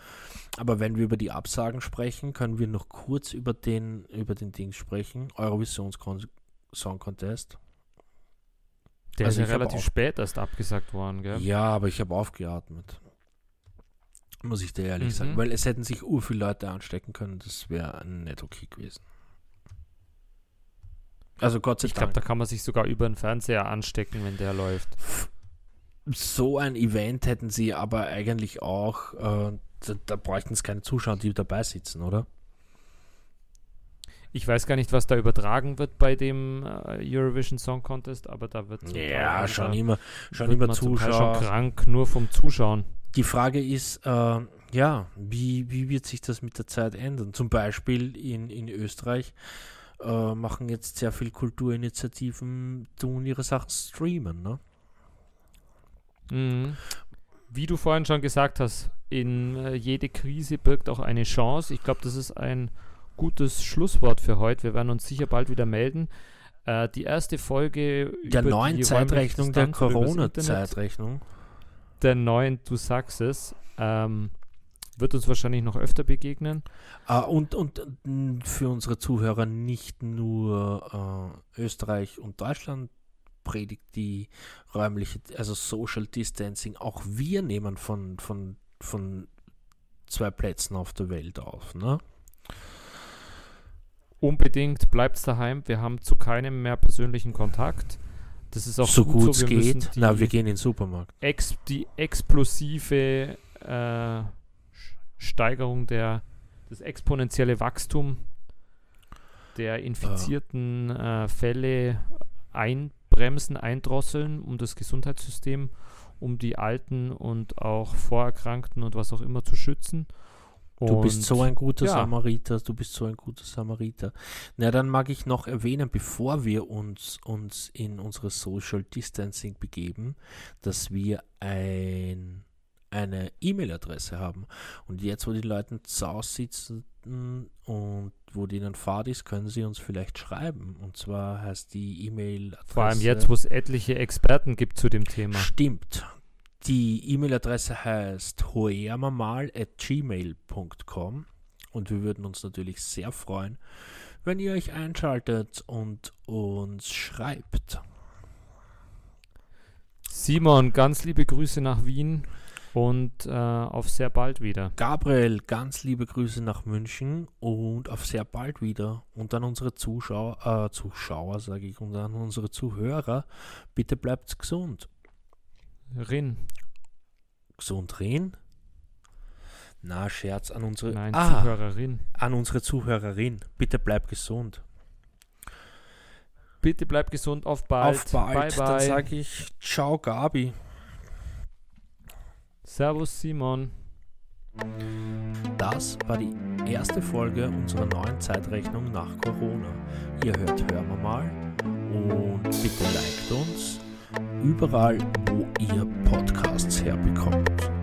Aber wenn wir über die Absagen sprechen, können wir noch kurz über den, über den Ding sprechen. Eurovision Song Contest. Der also ist ja relativ spät erst abgesagt worden, gell? Ja, aber ich habe aufgeatmet. Muss ich dir ehrlich mhm. sagen. Weil es hätten sich ur viele Leute anstecken können. Das wäre nicht okay gewesen. Also Gott sei ich Dank. Ich glaube, da kann man sich sogar über den Fernseher anstecken, wenn der läuft so ein Event hätten sie aber eigentlich auch, äh, da, da bräuchten es keine Zuschauer, die dabei sitzen, oder? Ich weiß gar nicht, was da übertragen wird bei dem äh, Eurovision Song Contest, aber da wird ja schon immer, schon immer Zuschauer. Schon krank nur vom Zuschauen. Die Frage ist, äh, ja, wie, wie wird sich das mit der Zeit ändern? Zum Beispiel in, in Österreich äh, machen jetzt sehr viele Kulturinitiativen, tun ihre Sachen streamen, ne? Mhm. Wie du vorhin schon gesagt hast, in äh, jede Krise birgt auch eine Chance. Ich glaube, das ist ein gutes Schlusswort für heute. Wir werden uns sicher bald wieder melden. Äh, die erste Folge der neuen Zeitrechnung, der Corona-Zeitrechnung. Der neuen, du sagst es, ähm, wird uns wahrscheinlich noch öfter begegnen. Uh, und, und für unsere Zuhörer nicht nur uh, Österreich und Deutschland predigt die räumliche, also Social Distancing. Auch wir nehmen von, von, von zwei Plätzen auf der Welt auf. Ne? Unbedingt bleibt daheim. Wir haben zu keinem mehr persönlichen Kontakt. Das ist auch so gut es so. geht. Na, wir gehen in den Supermarkt. Ex, die explosive äh, Steigerung der das exponentielle Wachstum der infizierten äh, Fälle ein bremsen, eindrosseln, um das Gesundheitssystem, um die Alten und auch Vorerkrankten und was auch immer zu schützen. Und du bist so ein guter ja. Samariter, du bist so ein guter Samariter. Na, dann mag ich noch erwähnen, bevor wir uns, uns in unsere Social Distancing begeben, dass wir ein, eine E-Mail-Adresse haben. Und jetzt, wo die Leute zu Hause sitzen und wo denen Fahrt ist, können Sie uns vielleicht schreiben. Und zwar heißt die E-Mail-Adresse. Vor allem jetzt, wo es etliche Experten gibt zu dem Thema. Stimmt. Die E-Mail-Adresse heißt hoermamal.gmail.com und wir würden uns natürlich sehr freuen, wenn ihr euch einschaltet und uns schreibt. Simon, ganz liebe Grüße nach Wien und äh, auf sehr bald wieder. Gabriel, ganz liebe Grüße nach München und auf sehr bald wieder. Und an unsere Zuschauer, äh, Zuschauer sage ich, und an unsere Zuhörer, bitte bleibt gesund. Rin. Gesund Rin? Na, Scherz an unsere Nein, ah, Zuhörerin. An unsere Zuhörerin. Bitte bleib gesund. Bitte bleib gesund, auf bald. Auf bald. Bye, Dann bye. sage ich Ciao, Gabi. Servus, Simon. Das war die erste Folge unserer neuen Zeitrechnung nach Corona. Ihr hört Hören wir mal und bitte liked uns überall, wo ihr Podcasts herbekommt.